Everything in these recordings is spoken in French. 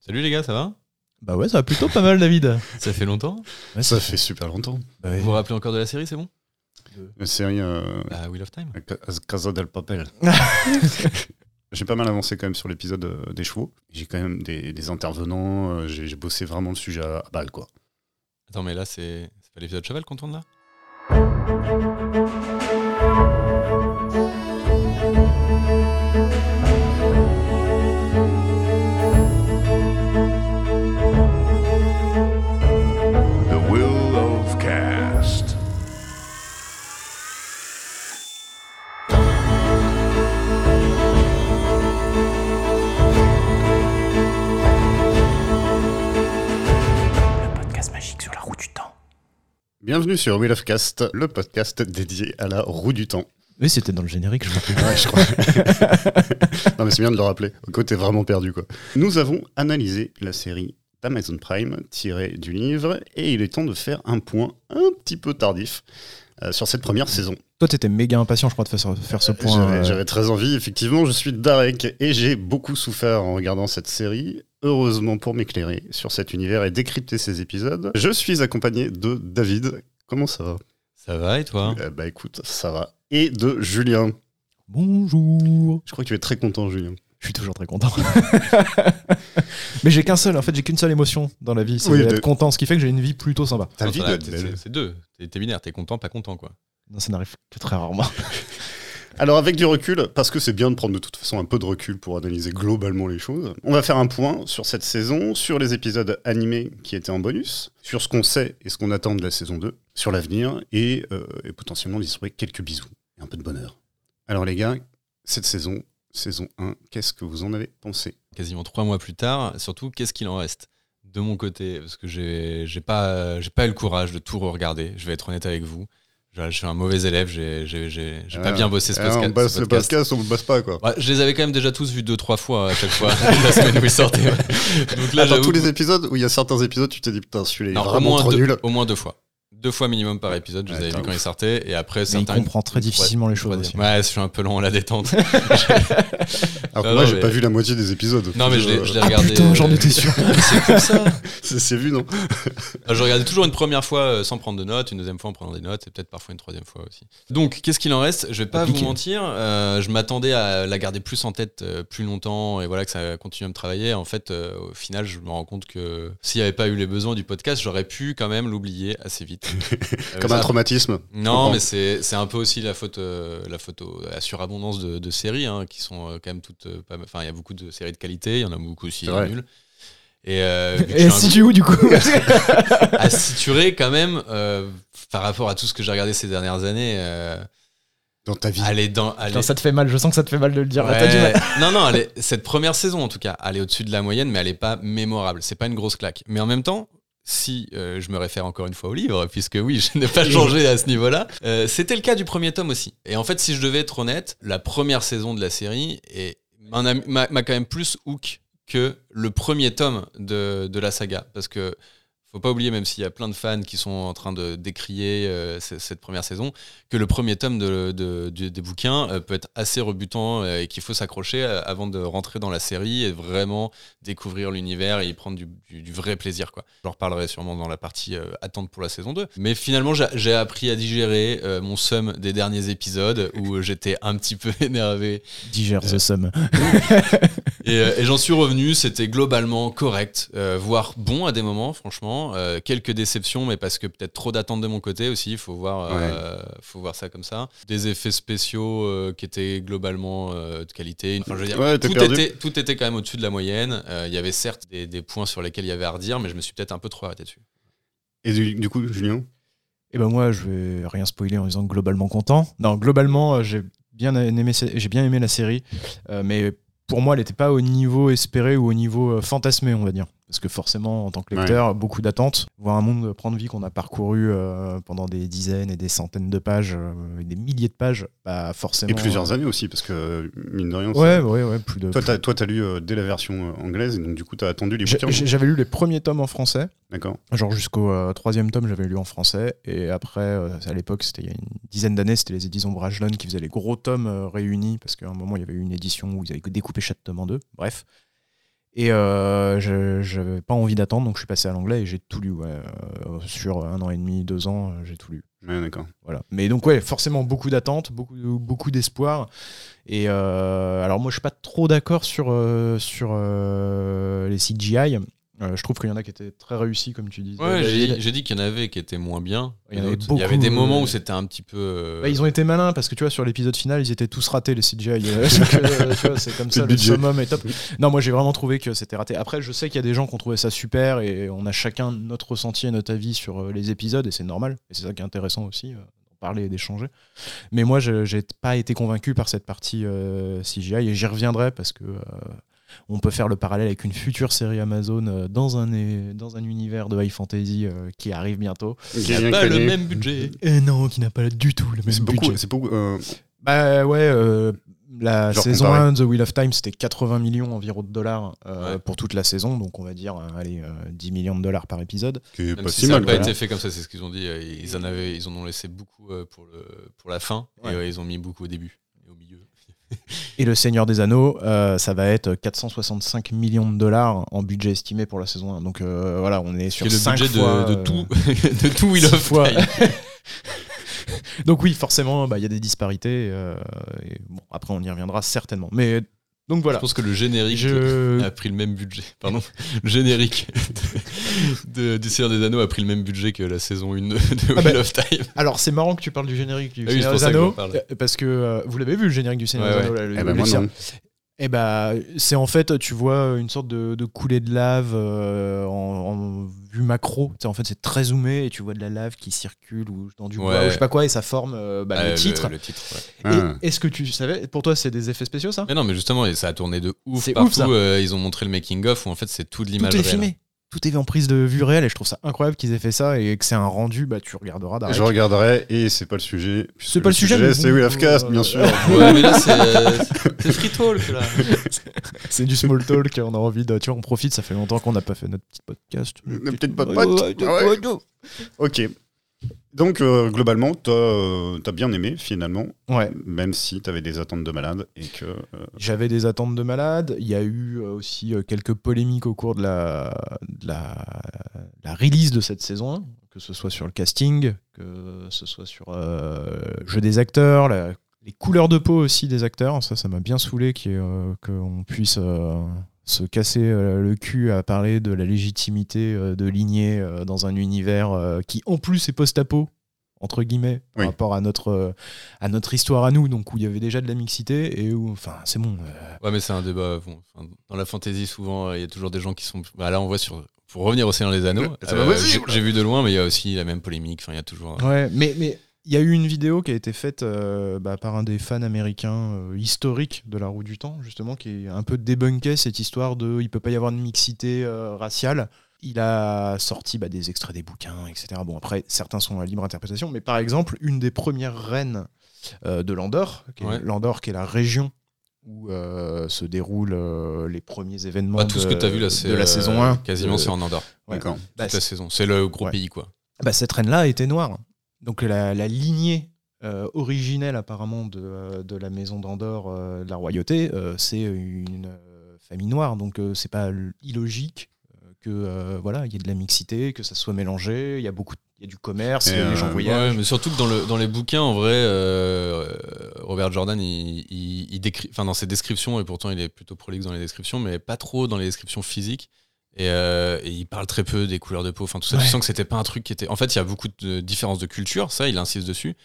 Salut les gars, ça va? Bah ouais, ça va plutôt pas mal, David. Ça fait longtemps? Ouais, Ça fait super longtemps. Bah ouais. Vous vous rappelez encore de la série, c'est bon? La série euh, Bah, Wheel of Time. Ca- Casa del Papel. J'ai pas mal avancé quand même sur l'épisode euh, des chevaux. J'ai quand même des, des intervenants. euh, J'ai bossé vraiment le sujet à, à balle, quoi. Attends, mais là, c'est c'est pas l'épisode cheval qu'on tourne là? Bienvenue sur Wheel of Cast, le podcast dédié à la roue du temps. Oui, c'était dans le générique, je crois. Ouais, je crois. non, mais c'est bien de le rappeler. Côté vraiment perdu, quoi. Nous avons analysé la série d'Amazon Prime tirée du livre et il est temps de faire un point un petit peu tardif euh, sur cette première saison. Toi, t'étais méga impatient, je crois, de faire, ce- faire ce point. J'avais euh, j'avais très envie, effectivement. Je suis Darek et j'ai beaucoup souffert en regardant cette série. Heureusement pour m'éclairer sur cet univers et décrypter ces épisodes, je suis accompagné de David. Comment ça va? Ça va et toi? Euh, Bah écoute, ça va. Et de Julien. Bonjour. Je crois que tu es très content, Julien. Je suis toujours très content. Mais j'ai qu'un seul, en fait, j'ai qu'une seule émotion dans la vie, c'est Oui, d'être de- content, ce qui fait que j'ai une vie plutôt sympa. Ta vie c'est- deux. T'es t'es binaire, t'es content, pas content, quoi. Non, ça n'arrive que très rarement. Alors avec du recul, parce que c'est bien de prendre de toute façon un peu de recul pour analyser globalement les choses, on va faire un point sur cette saison, sur les épisodes animés qui étaient en bonus, sur ce qu'on sait et ce qu'on attend de la saison 2, sur l'avenir et, euh, et potentiellement distribuer quelques bisous et un peu de bonheur. Alors les gars, cette saison, saison 1, qu'est-ce que vous en avez pensé? Quasiment trois mois plus tard, surtout, qu'est-ce qu'il en reste? De mon côté Parce que j'ai pas, pas eu le courage de tout re-regarder, je vais être honnête avec vous. Je, je suis un mauvais élève, j'ai j'ai- j'ai- j'ai pas Ah, bien bossé ce ah, podcast. On bosse ce le podcast. on le bosse pas quoi. Ouais, je les avais quand même déjà tous vus deux, trois fois à chaque fois, la semaine où ils sortaient. Donc là, Attends, tous les épisodes où il y a certains épisodes, tu t'es dit putain, celui-là il est au, vraiment moins trop deux, nul. au moins deux fois. Deux fois minimum par épisode, je Ouais, avais vus quand ouf. ils sortaient. Et après, Mais il comprend très difficilement les choses aussi. Ouais, je suis un peu lent à la détente. Alors que Non, moi j'ai mais- pas vu la moitié des épisodes. non, mais je l'ai je l'ai Ah regardé. putain, j'en euh, étais sûr. C'est comme ça. C'est vu, non Je regardais toujours une première fois euh, sans prendre de notes, une deuxième fois en prenant des notes, et peut-être parfois une troisième fois aussi. Donc, qu'est-ce qu'il en reste? Je vais pas Compliqué. vous mentir, euh, je m'attendais à la garder plus en tête euh, plus longtemps, et voilà que ça continue à me travailler. En fait, euh, au final, je me rends compte que s'il n'y avait pas eu les besoins du podcast, j'aurais pu quand même l'oublier assez vite. Euh, Comme un traumatisme. Non, mais c'est c'est un peu aussi la faute, euh, la faute au- à la surabondance de, de séries hein, qui sont euh, quand même toutes. Enfin, il y a beaucoup de séries de qualité, il y en a beaucoup aussi nulles. Et, euh, Et suis un si tu où du coup à situer quand même euh, par rapport à tout ce que j'ai regardé ces dernières années. euh, Dans ta vie. aller dans. Putain, ça te fait mal, je sens que ça te fait mal de le dire. Ouais. T'as du mal. non, non, cette première saison en tout cas, elle est au-dessus de la moyenne, mais elle est pas mémorable. C'est pas une grosse claque. Mais en même temps, si euh, je me réfère encore une fois au livre, puisque oui, je n'ai pas changé à ce niveau-là, euh, c'était le cas du premier tome aussi. Et en fait, si je devais être honnête, la première saison de la série m'a quand même plus hook que le premier tome de la saga. Parce que faut pas oublier, même s'il y a plein de fans qui sont en train de décrier euh, cette première saison, que le premier tome de, de- du- des bouquins euh, peut être assez rebutant euh, et qu'il faut s'accrocher avant de rentrer dans la série et vraiment découvrir l'univers et y prendre du, du- du vrai plaisir. Quoi. J'en reparlerai sûrement dans la partie attente pour la saison 2. Mais finalement, j'ai- appris à digérer mon somme des derniers épisodes où j'étais un petit peu énervé Digère the sum. et, et j'en suis revenu, c'était globalement correct, voire bon à des moments, franchement. Euh, quelques déceptions, mais parce que peut-être trop d'attentes de mon côté aussi, il faut voir, euh, faut voir ça comme ça. Des effets spéciaux euh, qui étaient globalement euh, de qualité. Enfin, je veux dire, Ouais, t'es tout, était, tout était quand même au-dessus de la moyenne. Euh, Il y avait certes des, des points sur lesquels il y avait à redire, mais je me suis peut-être un peu trop arrêté dessus. Et du, du coup, Julien? Et ben moi, je vais rien spoiler en disant globalement content. Non, globalement, j'ai bien aimé, j'ai bien aimé la série, euh, mais pour moi, elle n'était pas au niveau espéré ou au niveau fantasmé, on va dire. Parce que forcément, en tant que lecteur, beaucoup d'attentes. Voir un monde prendre vie qu'on a parcouru euh, pendant des dizaines et des centaines de pages, euh, et des milliers de pages, bah forcément. Et plusieurs années aussi, parce que mine de rien. Ouais, ouais, ouais, plus de. Toi, t'as, t'as lu euh, dès la version euh, anglaise, et donc du coup, t'as attendu les bouquins. J'avais lu les premiers tomes en français. D'accord. Genre jusqu'au euh, troisième tome, j'avais lu en français. Et après, euh, à l'époque, c'était il y a une dizaine d'années, c'était les éditions Brajlon qui faisaient les gros tomes euh, réunis, parce qu'à un moment, il y avait eu une édition où ils avaient découpé chaque tome en deux. Bref. Et euh, je j'avais pas envie d'attendre, donc je suis passé à l'anglais et j'ai tout lu. ouais. Euh, sur un an et demi, deux ans, euh, j'ai tout lu. Ouais, d'accord. Voilà. Mais donc ouais, forcément beaucoup d'attentes, beaucoup, beaucoup d'espoir. Et euh, alors moi je suis pas trop d'accord sur, euh, sur les CGI. Euh, je trouve qu'il y en a qui étaient très réussis, comme tu disais. Ouais, j'ai dit qu'il y en avait qui étaient moins bien. Il y avait d'autres- Il y avait beaucoup, des moments où c'était un petit peu. euh, Bah, ils ont été malins parce que tu vois sur l'épisode final ils étaient tous ratés les CGI. Euh, c'est comme ça le summum est top. Non moi j'ai vraiment trouvé que c'était raté. Après je sais qu'il y a des gens qui ont trouvé ça super et on a chacun notre ressenti et notre avis sur les épisodes et c'est normal et c'est ça qui est intéressant aussi parler et d'échanger. Mais moi je j'ai pas été convaincu par cette partie euh, CGI et j'y reviendrai parce que euh, on peut faire le parallèle avec une future série Amazon euh, dans un dans un univers de high fantasy euh, qui arrive bientôt. Il n'y a pas le même budget. Et non, qui n'a pas du tout le même beaucoup. budget. C'est beaucoup. euh, Bah ouais, euh, la Genre saison comparé. 1 The Wheel of Time, c'était 80 millions environ de dollars euh, Ouais. pour toute la saison, donc on va dire euh, allez, euh, 10 millions de dollars par épisode. qui pas si si ça n'a pas été fait comme ça, c'est ce qu'ils ont dit. euh, Ils en avaient, ils en ont laissé beaucoup euh, pour le pour la fin Ouais. et ils ont mis beaucoup au début et Le Seigneur des Anneaux, euh, ça va être 465 millions de dollars en budget estimé pour la saison 1. Donc euh, voilà, on est sur est le cinq budget fois, de, de euh, tout de tout six of fois. Donc oui, forcément, bah, il y a des disparités. euh, et bon, après, on y reviendra certainement. Mais donc Je voilà. pense que le générique Je... a pris le même budget. Pardon, le générique de, du Seigneur des Anneaux a pris le même budget que la saison 1 de, Ah Wheel bah, of Time. Alors, c'est marrant que tu parles du générique du Ah oui, Seigneur des que Anneaux, euh, parce que euh, vous l'avez vu le générique du Seigneur Ouais, des ouais. Anneaux là, le- Eh le moi cirque. non. Eh bah, c'est en fait, tu vois une sorte de, de coulée de lave euh, en, en vue macro. Tu sais, en fait, c'est très zoomé et tu vois de la lave qui circule ou dans du bois ou je sais pas quoi et ça forme euh, bah, Ah, le titre. Le, titre ouais. Et Ah. Est-ce que tu savais, pour toi, c'est des effets spéciaux ça? Mais non, mais justement, et ça a tourné de ouf C'est partout. ouf, euh, ils ont montré le making of où en fait c'est tout de l'image Tout est réelle. filmé. Tout est en prise de vue réelle et je trouve ça incroyable qu'ils aient fait ça et que c'est un rendu, bah tu regarderas Darek. Je regarderai et c'est pas le sujet. C'est pas le sujet, C'est of Cast, euh, bien sûr. Ouais, mais là c'est euh, c'est free talk là. C'est du small talk, on a envie de. Tu vois, on profite, ça fait longtemps qu'on n'a pas fait notre petit podcast. Le petit ouais. Ok. Donc, euh, globalement, t'as euh, t'as bien aimé, finalement, Ouais. même si t'avais des attentes de malade et que. euh, J'avais des attentes de malade. Il y a eu euh, aussi quelques polémiques au cours de la, de la, la release de cette saison 1, que ce soit sur le casting, que ce soit sur le jeu des acteurs, la- les couleurs de peau aussi des acteurs. Ça, ça m'a bien saoulé qu'on puisse se casser euh, le cul à parler de la légitimité euh, de lignée euh, dans un univers qui, en plus, est post-apo entre guillemets par Oui. rapport à notre à notre histoire à nous donc où il y avait déjà de la mixité et où enfin c'est bon euh, Ouais, mais c'est un débat. bon, dans la fantasy, souvent, il y a toujours des gens qui sont. Bah, là, on voit sur. Pour revenir au Seigneur des Anneaux, euh, j'ai vu de loin, mais il y a aussi la même polémique. Enfin, il y a toujours. Ouais, mais y a eu une vidéo qui a été faite euh, bah, par un des fans américains euh, historiques de la Roue du Temps, justement, qui est un peu débunkait cette histoire de il peut pas y avoir de mixité euh, raciale. Il a sorti bah, des extraits des bouquins, etc. Bon, après, certains sont à libre interprétation, mais par exemple, une des premières reines euh, de Landor, qui est, Ouais. Landor, qui est la région où euh, se déroulent euh, les premiers événements Bah, tout ce de, que tu as vu là, de la euh, saison 1. Quasiment, c'est en Andorre. ouais. D'accord. Bah, Toute la saison. C'est le gros Ouais. pays, quoi. bah, cette reine-là était noire. Donc la, la lignée euh, originelle apparemment de, euh, de la maison d'Andorre, euh, de la royauté, euh, c'est une famille noire. Donc c'est pas illogique que voilà, il y ait de la mixité, que ça soit mélangé. Il y a beaucoup, il y a du commerce, Et, les gens voyagent. Ouais, mais surtout que dans, le, dans les bouquins, en vrai, euh, Robert Jordan, il, il, il décrit, enfin dans ses descriptions, et pourtant il est plutôt prolixe dans les descriptions, mais pas trop dans les descriptions physiques. Et, euh, et il parle très peu des couleurs de peau. Enfin, tout ça, Ouais. tu sens que c'était pas un truc qui était. En fait, il y a beaucoup de différences de culture, ça, il insiste dessus.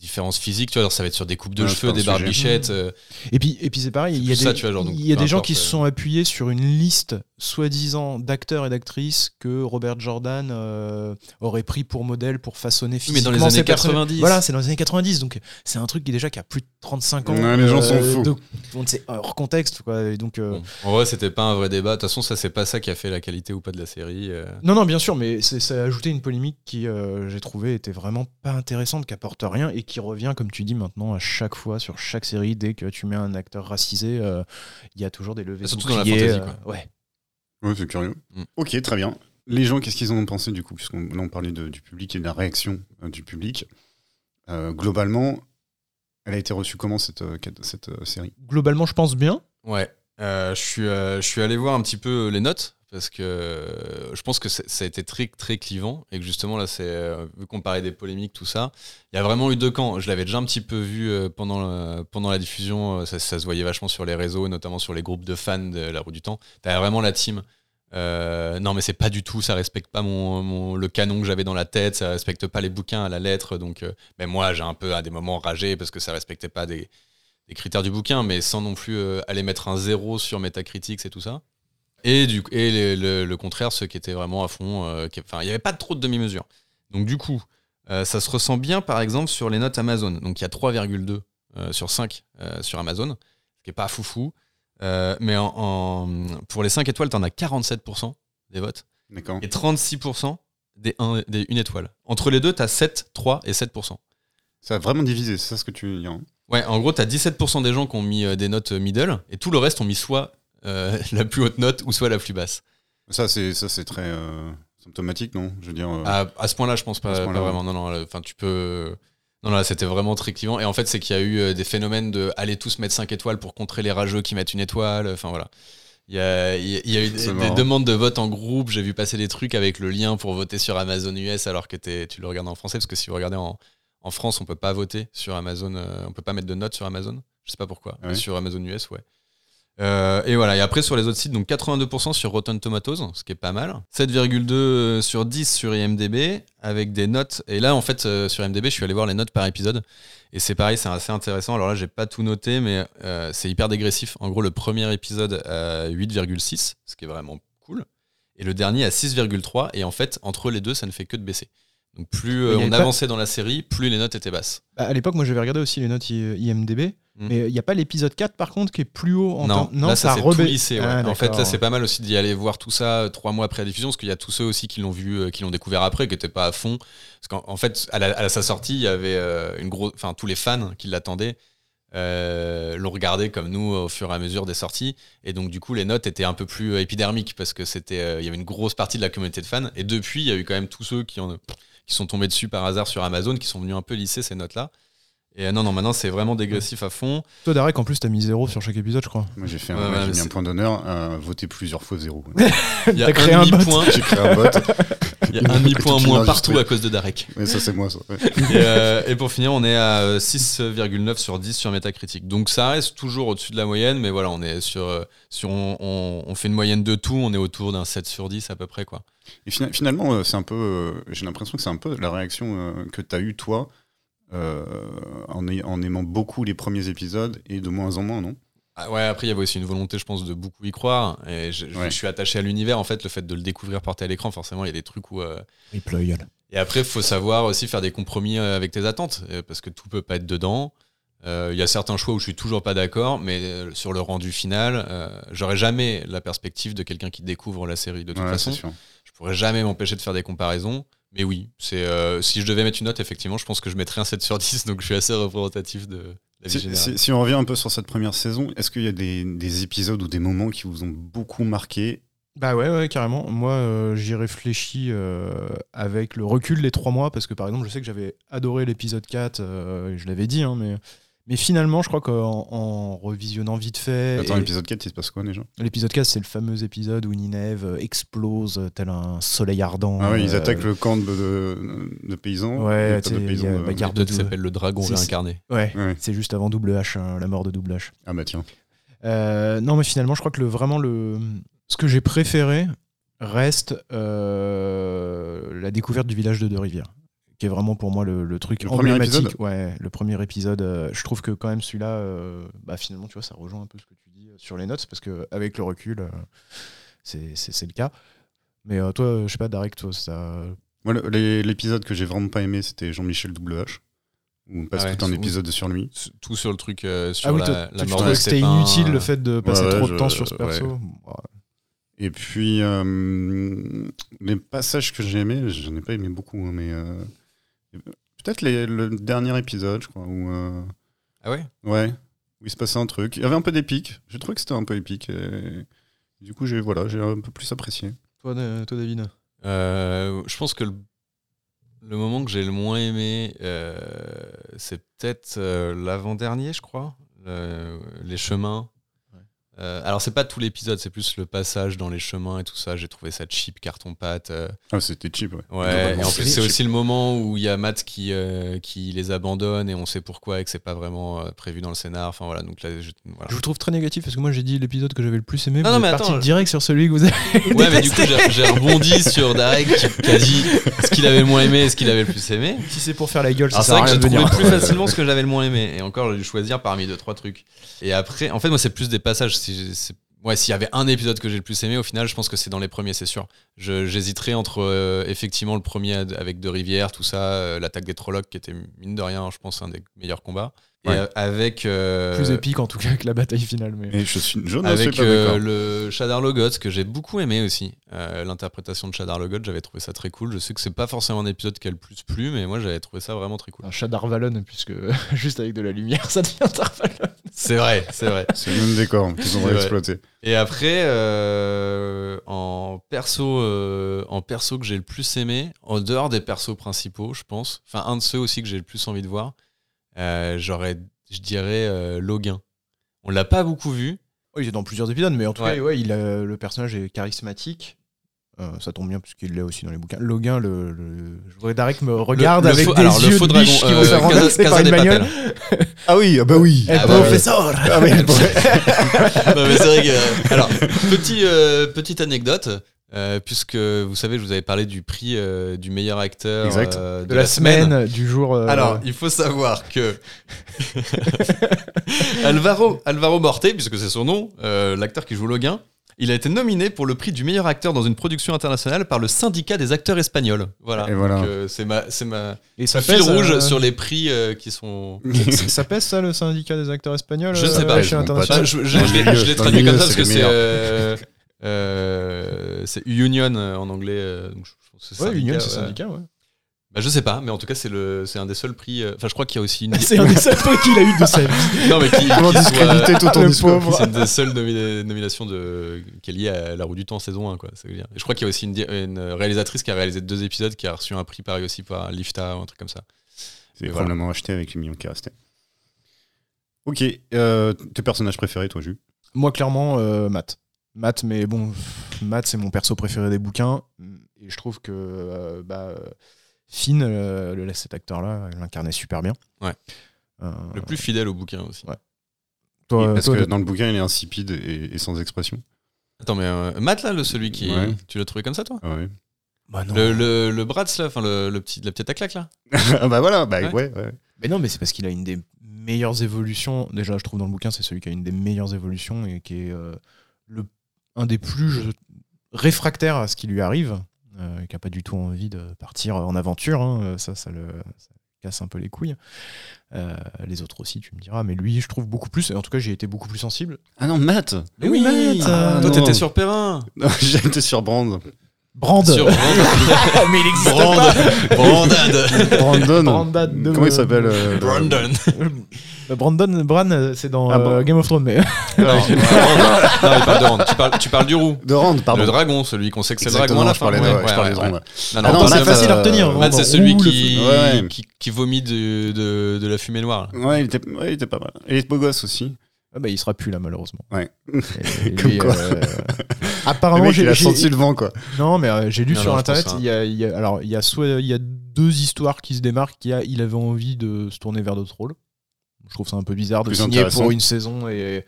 Différences physiques, tu vois, alors ça va être sur des coupes de Ouais, cheveux, des barbichettes. euh, Et puis, et puis c'est pareil, il y a des, ça, tu vois, genre, donc, il y a des gens qui se euh. sont appuyés sur une liste soi-disant d'acteurs et d'actrices que Robert Jordan euh, aurait pris pour modèle pour façonner Oui, mais dans les physiquement années ses personnages. 90. Voilà, c'est dans les années 90, donc c'est un truc qui déjà qui a plus de 35 ans. Ouais, les gens sont fous. donc, donc c'est hors contexte, quoi. Et donc, euh, bon. En vrai, c'était pas un vrai débat. De toute façon, ça, c'est pas ça qui a fait la qualité ou pas de la série. euh. Non, non, bien sûr, mais ça a ajouté une polémique qui, euh, j'ai trouvé, était vraiment pas intéressante, qui apporte rien et qui revient, comme tu dis maintenant, à chaque fois, sur chaque série, dès que tu mets un acteur racisé, euh, il y a toujours des levées de Surtout dans la fantasy, euh, quoi. ouais. Ouais, c'est curieux. Mm. Ok, très bien. Les gens, qu'est-ce qu'ils en ont pensé du coup? Puisqu'on on parlait de- du public et de la réaction euh, du public. Euh, globalement, elle a été reçue comment cette, euh, cette euh, série? Globalement, je pense bien. Ouais. Euh, je, suis, euh, je suis allé voir un petit peu les notes parce que euh, je pense que ça a été très, très clivant et que justement là, c'est euh, vu qu'on parlait des polémiques, tout ça, il y a vraiment eu deux camps. Je l'avais déjà un petit peu vu euh, pendant, la- diffusion, euh, ça, se voyait vachement sur les réseaux, notamment sur les groupes de fans de La Roue du Temps. T'avais vraiment la team. euh, non mais c'est pas du tout, ça respecte pas mon, le canon que j'avais dans la tête, ça respecte pas les bouquins à la lettre, donc euh, même moi j'ai un peu à des moments ragé parce que ça respectait pas des, des critères du bouquin, mais sans non plus euh, aller mettre un zéro sur Metacritic et tout ça. Et, du, et le, le- le contraire, ceux qui étaient vraiment à fond, euh, qui- il n'y avait pas trop de demi-mesure. Donc du coup, euh, ça se ressent bien, par exemple, sur les notes Amazon. Donc il y a 3,2 euh, sur 5 euh, sur Amazon, ce qui est pas foufou. Mais en, en- pour les 5 étoiles, tu en as 47% des votes et 36% des 1 des une étoile. Entre les deux, tu as 7, 3 et 7%. Ça a vraiment divisé, c'est ça ce que tu hein Ouais, en gros, tu as 17% des gens qui ont mis euh, des notes middle, et tout le reste ont mis soit euh, la plus haute note ou soit la plus basse. Ça, c'est ça, c'est très euh, symptomatique, non? Je veux dire. euh, À, à ce point-là, je pense pas, vraiment. Non, non, euh, enfin, tu peux. Non, là, c'était vraiment très clivant. Et en fait, c'est qu'il y a eu euh, des phénomènes de aller tous mettre 5 étoiles pour contrer les rageux qui mettent une étoile. Enfin, voilà. Il y a, il y a- eu des, demandes de vote en groupe. J'ai vu passer des trucs avec le lien pour voter sur Amazon US alors que tu le regardes en français. Parce que si vous regardez en, en France, on peut pas voter sur Amazon. euh, on peut pas mettre de notes sur Amazon. Je sais pas pourquoi. Ah mais oui Sur Amazon US, ouais. Euh, et voilà, et après sur les autres sites, donc 82% sur Rotten Tomatoes, ce qui est pas mal. 7,2 sur 10 sur IMDB, avec des notes. Et là, en fait, euh, sur IMDB, je suis allé voir les notes par épisode. Et c'est pareil, c'est assez intéressant. Alors là, j'ai pas tout noté, mais euh, c'est hyper dégressif. En gros, le premier épisode à 8,6, ce qui est vraiment cool. Et le dernier à 6,3. Et en fait, entre les deux, ça ne fait que de baisser. Donc plus euh, on pas- avançait dans la série, plus les notes étaient basses. Bah, à l'époque, moi j'avais regardé aussi les notes IMDB, Mm. mais il n'y a pas l'épisode 4 par contre qui est plus haut en non, termes- là, ça, rebait- tout lycée. ouais. Ah, en fait, là, c'est pas mal aussi d'y aller voir tout ça euh, trois mois après la diffusion, parce qu'il y a tous ceux aussi qui l'ont vu, euh, qui l'ont découvert après, qui n'étaient pas à fond. Parce qu'en en fait, à, la- à sa sortie, il y avait euh, une grosse, enfin, tous les fans qui l'attendaient. euh, l'ont regardé comme nous au fur et à mesure des sorties et donc du coup les notes étaient un peu plus épidermiques parce que c'était euh, il y avait une grosse partie de la communauté de fans et depuis il y a eu quand même tous ceux qui en qui sont tombés dessus par hasard sur Amazon qui sont venus un peu lisser ces notes là et euh, non non maintenant c'est vraiment dégressif à fond Toi, Darek, en plus, t'as mis 0 sur chaque épisode, je crois. Moi, j'ai fait un, ouais, mis un point d'honneur à voter plusieurs fois zéro. il y a T'as créé un un bot. demi-point j'ai créé un bot, il y a un demi-point moins partout à cause de Darek mais ça c'est moi ça. ouais. et, euh, et pour finir, on est à euh, 6,9 sur 10 sur Metacritic. Donc ça reste toujours au-dessus de la moyenne, mais voilà, on est sur, euh, sur on, on- on fait une moyenne de tout, on est autour d'un 7 sur 10 à peu près quoi. Et fina- finalement, euh, c'est un peu, euh, j'ai l'impression que c'est un peu la réaction euh, que tu as eue toi euh, en, aimant beaucoup les premiers épisodes et de moins en moins, non? Ah ouais, après il y avait aussi une volonté, je pense, de beaucoup y croire. Et je, je- Ouais. je suis attaché à l'univers, en fait, le fait de le découvrir porté à l'écran, forcément, il y a des trucs où. euh. Et après, il faut savoir aussi faire des compromis avec tes attentes, parce que tout peut pas être dedans. Euh, Il y a certains choix où je suis toujours pas d'accord, mais euh, sur le rendu final, euh, j'aurais jamais la perspective de quelqu'un qui découvre la série de toute Ouais, façon. Pourrais jamais m'empêcher de faire des comparaisons. Mais oui, c'est euh, si je devais mettre une note, effectivement, je pense que je mettrais un 7 sur 10, donc je suis assez représentatif de la vie Si, générale. si- si on revient un peu sur cette première saison, est-ce qu'il y a des, des épisodes ou des moments qui vous ont beaucoup marqué? Bah ouais, ouais, carrément. Moi, euh, j'y réfléchis euh, avec le recul des trois mois, parce que par exemple, je sais que j'avais adoré l'épisode 4, euh, je l'avais dit, hein, mais, mais finalement, je crois qu'en en revisionnant vite fait. Attends, l'épisode 4, il se passe quoi déjà? L'épisode 4, c'est le fameux épisode où Ninève euh, explose euh, tel un soleil ardent. Ah oui, ils euh, attaquent le camp de, de- de paysans. Ouais, Et pas de s'appelle Le Dragon C'est- réincarné. Ouais, Ouais. c'est juste avant Double H, hein, la mort de Double H. Ah bah tiens. Euh, non, mais finalement, je crois que le, vraiment le, ce que j'ai préféré reste euh, la découverte du village de Deux-Rivières, qui est vraiment pour moi le, le truc Le premier emblématique. épisode ouais, le premier épisode. euh, je trouve que quand même celui-là, euh, bah, finalement, tu vois, ça rejoint un peu ce que tu dis euh, sur les notes, parce que avec le recul, euh, c'est le cas. Mais euh, toi, je sais pas, Darek, toi, ça. L'épisode que j'ai vraiment pas aimé, c'était Jean-Michel WH. Où on passe Ah ouais, tout un épisode sur lui. Tout sur le truc, euh, sur ah oui, la, la tu mort trouvais de que c'était inutile le fait de passer ouais, trop je- de temps sur ce perso. Ouais. Et puis, euh, les passages que j'ai aimés, j'en ai pas aimé beaucoup, hein, mais euh, peut-être les- le dernier épisode, je crois, où, euh, Ah ouais? Ouais, où il se passait un truc. Il y avait un peu d'épique. J'ai trouvé que c'était un peu épique. Et, du coup, j'ai voilà, j'ai un peu plus apprécié. Toi, Da- toi, David? Euh, je pense que le, le moment que j'ai le moins aimé, euh, c'est peut-être euh, l'avant-dernier, je crois. Le- les chemins. Euh, alors c'est pas tout l'épisode, c'est plus le passage dans les chemins et tout ça. J'ai trouvé ça cheap, carton pâte. euh, Ah, c'était cheap, ouais. Ouais, et en plus c'est aussi le moment où il y a Matt qui, euh, qui les abandonne et on sait pourquoi et que c'est pas vraiment euh, prévu dans le scénar. Enfin voilà, donc là, je- voilà. Je vous trouve très négatif parce que moi j'ai dit l'épisode que j'avais le plus aimé. Non, vous non, êtes mais parti attends, direct sur celui que vous avez. Ouais, mais du coup j'ai- rebondi sur Darek qui, qui a dit ce qu'il avait le moins aimé et ce qu'il avait le plus aimé. si c'est pour faire la gueule, c'est vrai que j'ai trouvé plus facilement ce que j'avais le moins aimé et encore j'ai dû choisir parmi deux trois trucs. Et après, en fait moi c'est plus des passages. Si ouais, s'il y avait un épisode que j'ai le plus aimé, au final je pense que c'est dans les premiers, c'est sûr. Je- J'hésiterais entre euh, effectivement le premier avec De Rivière, tout ça, euh, l'attaque des Trollocs qui était mine de rien, je pense un des meilleurs combats. Et Ouais. euh, avec euh, Plus épique en tout cas que la bataille finale. Mais... Et je suis, je ne suis avec pas euh, d'accord. le Shadar Logoth que j'ai beaucoup aimé aussi. Euh, L'interprétation de Shadar Logoth, j'avais trouvé ça très cool. Je sais que c'est pas forcément un épisode qui a le plus plu, mais moi j'avais trouvé ça vraiment très cool. Un chat d'Arvalon, puisque juste avec de la lumière, ça devient Arvalon. C'est vrai, c'est vrai. C'est le même décor qu'ils ont exploité. Et après, euh, en perso, euh, en perso que j'ai le plus aimé, en dehors des persos principaux, je pense. Enfin, un de ceux aussi que j'ai le plus envie de voir. euh, J'aurais, je dirais, euh, Loguin. On l'a pas beaucoup vu. Oui, il est dans plusieurs épisodes, mais en tout Ouais. cas, ouais, il a- le personnage est charismatique. Euh, ça tombe bien puisqu'il l'est aussi dans les bouquins. Logan, le, le... je voudrais Darek me regarde Le- le avec faux- des alors, le yeux faux de dragon, biche qui euh, vont se faire par Casa une bagnole. Ah oui, ah bah oui. Ah bah professeur Ah oui, non, mais c'est vrai que. Alors, petit, euh, petite anecdote. euh, puisque vous savez, je vous avais parlé du prix euh, du meilleur acteur Exact. euh, de la semaine, du jour. euh, Alors, il faut savoir que Alvaro, Alvaro Morte, puisque c'est son nom, euh, l'acteur qui joue Loguin, il a été nominé pour le prix du meilleur acteur dans une production internationale par le syndicat des acteurs espagnols. Voilà. Et voilà. Euh, c'est ma, c'est ma, et ça fil pèse, rouge euh, sur les prix euh, qui sont. ça, pèse ça le syndicat des acteurs espagnols Je euh, sais pas, Enfin, je l'ai traduit comme ça parce que c'est. euh, euh, c'est Union en anglais. euh, donc je- je pense que c'est Ouais, syndicat, Union, c'est ouais. syndicat, ouais. Bah, je sais pas, mais en tout cas, c'est le- c'est un des seuls prix. euh, Enfin, je crois qu'il y a aussi une. C'est un des seuls trucs qu'il a eu de sa vie. Non, mais qui, Comment qui soit- tout ton le discours pauvre. C'est une des seules nomina- nominations de, qui est liée à La Roue du Temps saison 1. Quoi, ça veut dire. Et je crois qu'il y a aussi une, réalisatrice qui a réalisé deux épisodes qui a reçu un prix pareil aussi par Lifta ou un truc comme ça. C'est probablement acheté avec les millions qui restaient. Ok, euh, tes personnages préférés, toi, Jus Moi, clairement, euh, Matt. Matt, mais bon, Matt, c'est mon perso préféré des bouquins. Et je trouve que euh, bah, euh, Finn, euh, le, cet acteur-là, il l'incarnait super bien. Ouais. Euh, Le plus fidèle au bouquin aussi. toi, Parce toi, que dans le bouquin, il est insipide et, et sans expression. Attends, mais euh, Matt, là, le, celui qui. Ouais. Tu l'as trouvé comme ça, toi Ah ouais. bah non. Le, le, le Bratz, là, enfin, le, le petit, la petite claque, là ah bah voilà, bah Ouais. ouais, ouais. Mais non, mais c'est parce qu'il a une des meilleures évolutions. Déjà, je trouve dans le bouquin, c'est celui qui a une des meilleures évolutions et qui est euh, le, un des plus je- réfractaires à ce qui lui arrive, euh, qui a pas du tout envie de partir en aventure. hein. Ça, ça le ça casse un peu les couilles. Euh, les autres aussi, tu me diras. Mais lui, je trouve beaucoup plus. En tout cas, j'ai été beaucoup plus sensible. Ah non, Matt Mais oui, Matt, Ah, euh, Toi, t'étais sur Perrin J'étais sur Brand. Brand. Sur Brand. mais il existe Brand. pas. Brandad. Brandon. Brandad de- Comment il s'appelle euh, Brandon. Euh, Brandon, Bran, euh, c'est dans Ah, euh. Game of Thrones. Mais Non, non, il parle de Rand. Tu parles, tu parles du roux. De Rand, pardon. Le dragon, celui qu'on sait que c'est le dragon à la je fin. Ouais, ouais, parlais de Rand. Non, Ah non, non, c'est facile à retenir, Matt, c'est Rand, celui qui, qui, qui vomit de, de, de la fumée noire. Ouais, il était, ouais, il était pas mal. Et il est beau gosse aussi. Ah bah, il sera plus là, malheureusement. Ouais. Et Comme quoi. euh, apparemment, j'ai senti le vent, quoi. Non, mais euh, j'ai lu Non, sur non, internet. Il y a, il y a- alors, il y a soit il y a deux histoires qui se démarquent. Il, y a, il avait envie de se tourner vers d'autres rôles. Je trouve ça un peu bizarre de Plus signer pour une saison et,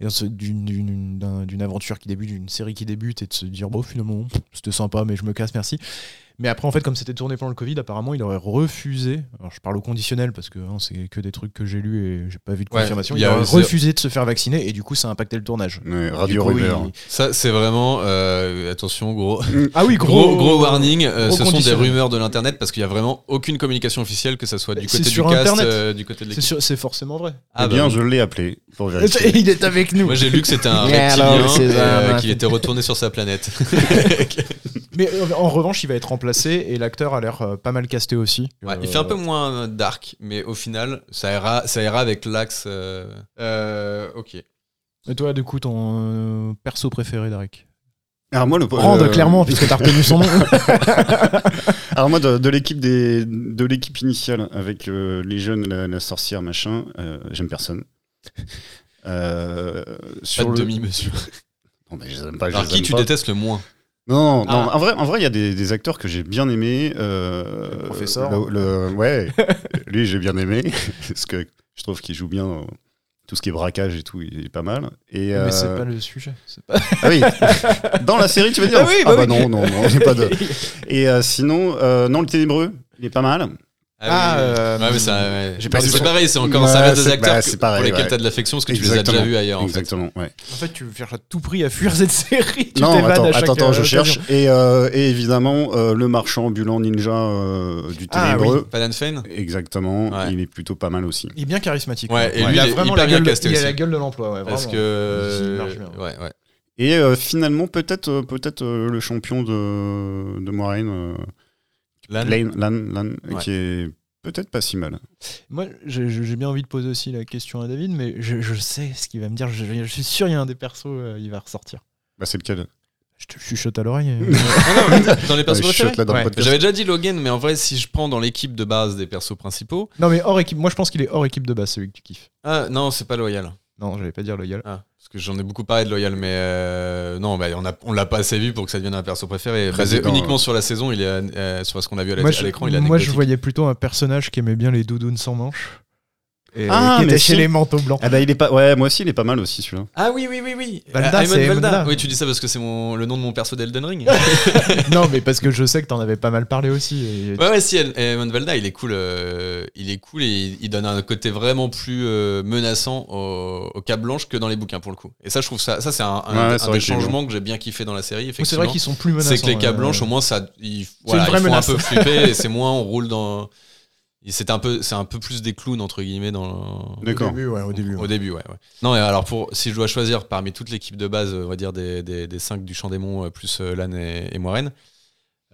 et d'une aventure qui débute, d'une série qui débute et de se dire bon finalement c'était sympa mais je me casse merci. Mais après en fait comme c'était tourné pendant le Covid apparemment il aurait refusé. Alors je parle au conditionnel parce que hein, c'est que des trucs que j'ai lus et j'ai pas vu de Ouais, confirmation. il aurait refusé de se faire vacciner et du coup ça a impacté le tournage. Ouais, Du Radio coup, il- Ça, c'est vraiment. euh, attention, gros. Ah oui Gros, gros warning, euh, gros ce sont des rumeurs de l'internet parce qu'il y a vraiment aucune communication officielle, que ça soit du côté du sur cast, Internet. euh, du côté de C'est l'équipe. c'est forcément vrai. Ah, eh bien, oui. je l'ai appelé pour vérifier. il est avec nous. Moi j'ai lu que c'était un reptilien euh, qu'il était retourné sur sa planète. Mais euh, en revanche, il va être remplacé et l'acteur a l'air euh, pas mal casté aussi. Ouais, Euh, il fait un peu moins dark, mais au final, ça ira, ça ira avec l'axe. euh, euh, ok. Et toi, du coup, ton euh, perso préféré, Darek Alors moi, le Brand, euh, clairement, puisque t'as retenu son nom. Alors moi, de, de l'équipe des de l'équipe initiale avec euh, les jeunes, la, la sorcière, machin, euh, j'aime personne. Euh, Pas sur de le... demi-mesure. Non, mais je les aime pas, je Alors les qui aime tu pas. détestes le moins? Non, non, Ah. en vrai, en vrai, il y a des, des acteurs que j'ai bien aimés. euh, Le professeur. le- le- ouais, lui j'ai bien aimé parce que je trouve qu'il joue bien euh, tout ce qui est braquage et tout, il est pas mal. Et Mais c'est euh, pas le sujet. pas- ah oui, dans la série tu veux dire Ah oui, bah oui. non, non, non, j'ai pas de. Et euh, sinon, euh, non, le ténébreux, il est pas mal. Ah, oui. euh, Ouais, mais ça, ouais. j'ai perdu c'est son- pareil, c'est encore Ouais, ça reste des c'est- acteurs bah, pareil, pour lesquels ouais. tu as de l'affection parce que tu les as déjà vus ailleurs. en fait. Exactement, ouais. En fait, tu veux faire à tout prix à fuir cette série. Tu non, attends, à chaque, attends, attends, je euh, cherche. Et, euh, et évidemment, euh, le marchand ambulant ninja euh, du Ah, ténébreux. Padan Fein Exactement, Ouais. il est plutôt pas mal aussi. Il est bien charismatique. Ouais, et lui, il a vraiment hyper la bien gueule, il a la gueule de l'emploi, ouais, Parce que. Il marche bien. Ouais, ouais. Et euh, finalement, peut-être euh, peut-être euh, le champion de, de Moiraine, Lan, Lane, Lan, Lan, Ouais. qui est peut-être pas si mal. Moi, j'ai bien envie de poser aussi la question à David, mais je, je sais ce qu'il va me dire. Je, je suis sûr, il y a un des persos, euh, il va ressortir. Bah, c'est lequel? Je te chuchote à l'oreille. euh. Ah non, dans les persos préférés Ouais. J'avais déjà dit Logan, mais en vrai, si je prends dans l'équipe de base des persos principaux. non, mais hors équipe. Moi, je pense qu'il est hors équipe de base, celui que tu kiffes. Ah non, c'est pas Loyal. Non, j'allais pas dire loyal. Ah, parce que j'en ai beaucoup parlé de Loyal, mais euh, non, bah, on a- on l'a pas assez vu pour que ça devienne un perso préféré. Basé uniquement sur la saison, il est euh, sur ce qu'on a vu à l'écran, il est moi, je voyais plutôt un personnage qui aimait bien les doudounes sans manches. Et Ah, qui était mais chez si. les manteaux blancs. Ah bah il est pas. Ouais, moi aussi il est pas mal aussi celui-là. Ah oui, oui, oui, oui. Valda, Euh, c'est Valda. Oui, tu dis ça parce que c'est mon... le nom de mon perso d'Elden Ring. non, mais parce que je sais que t'en avais pas mal parlé aussi. et- Ouais, ouais, si, Ayman Valda, il est cool. euh, il est cool et il, donne un côté vraiment plus euh, menaçant au, au Cap Blanche que dans les bouquins pour le coup. Et ça, je trouve ça, ça c'est un, un- Ouais, des changements que j'ai bien kiffé dans la série. c'est vrai qu'ils sont plus menaçants. C'est que les Cap euh, Blanches, au moins, ça, ils, voilà, ils font menace. un peu flipper et c'est moins on roule dans. C'est un peu, c'est un peu plus des clowns entre guillemets dans. Au D'accord. début, ouais, au début. Au ouais. début, ouais, ouais. Non, alors pour si je dois choisir parmi toute l'équipe de base, on va dire des, des, des cinq du Champ des Monts euh, plus euh, Lan et, et Moiraine,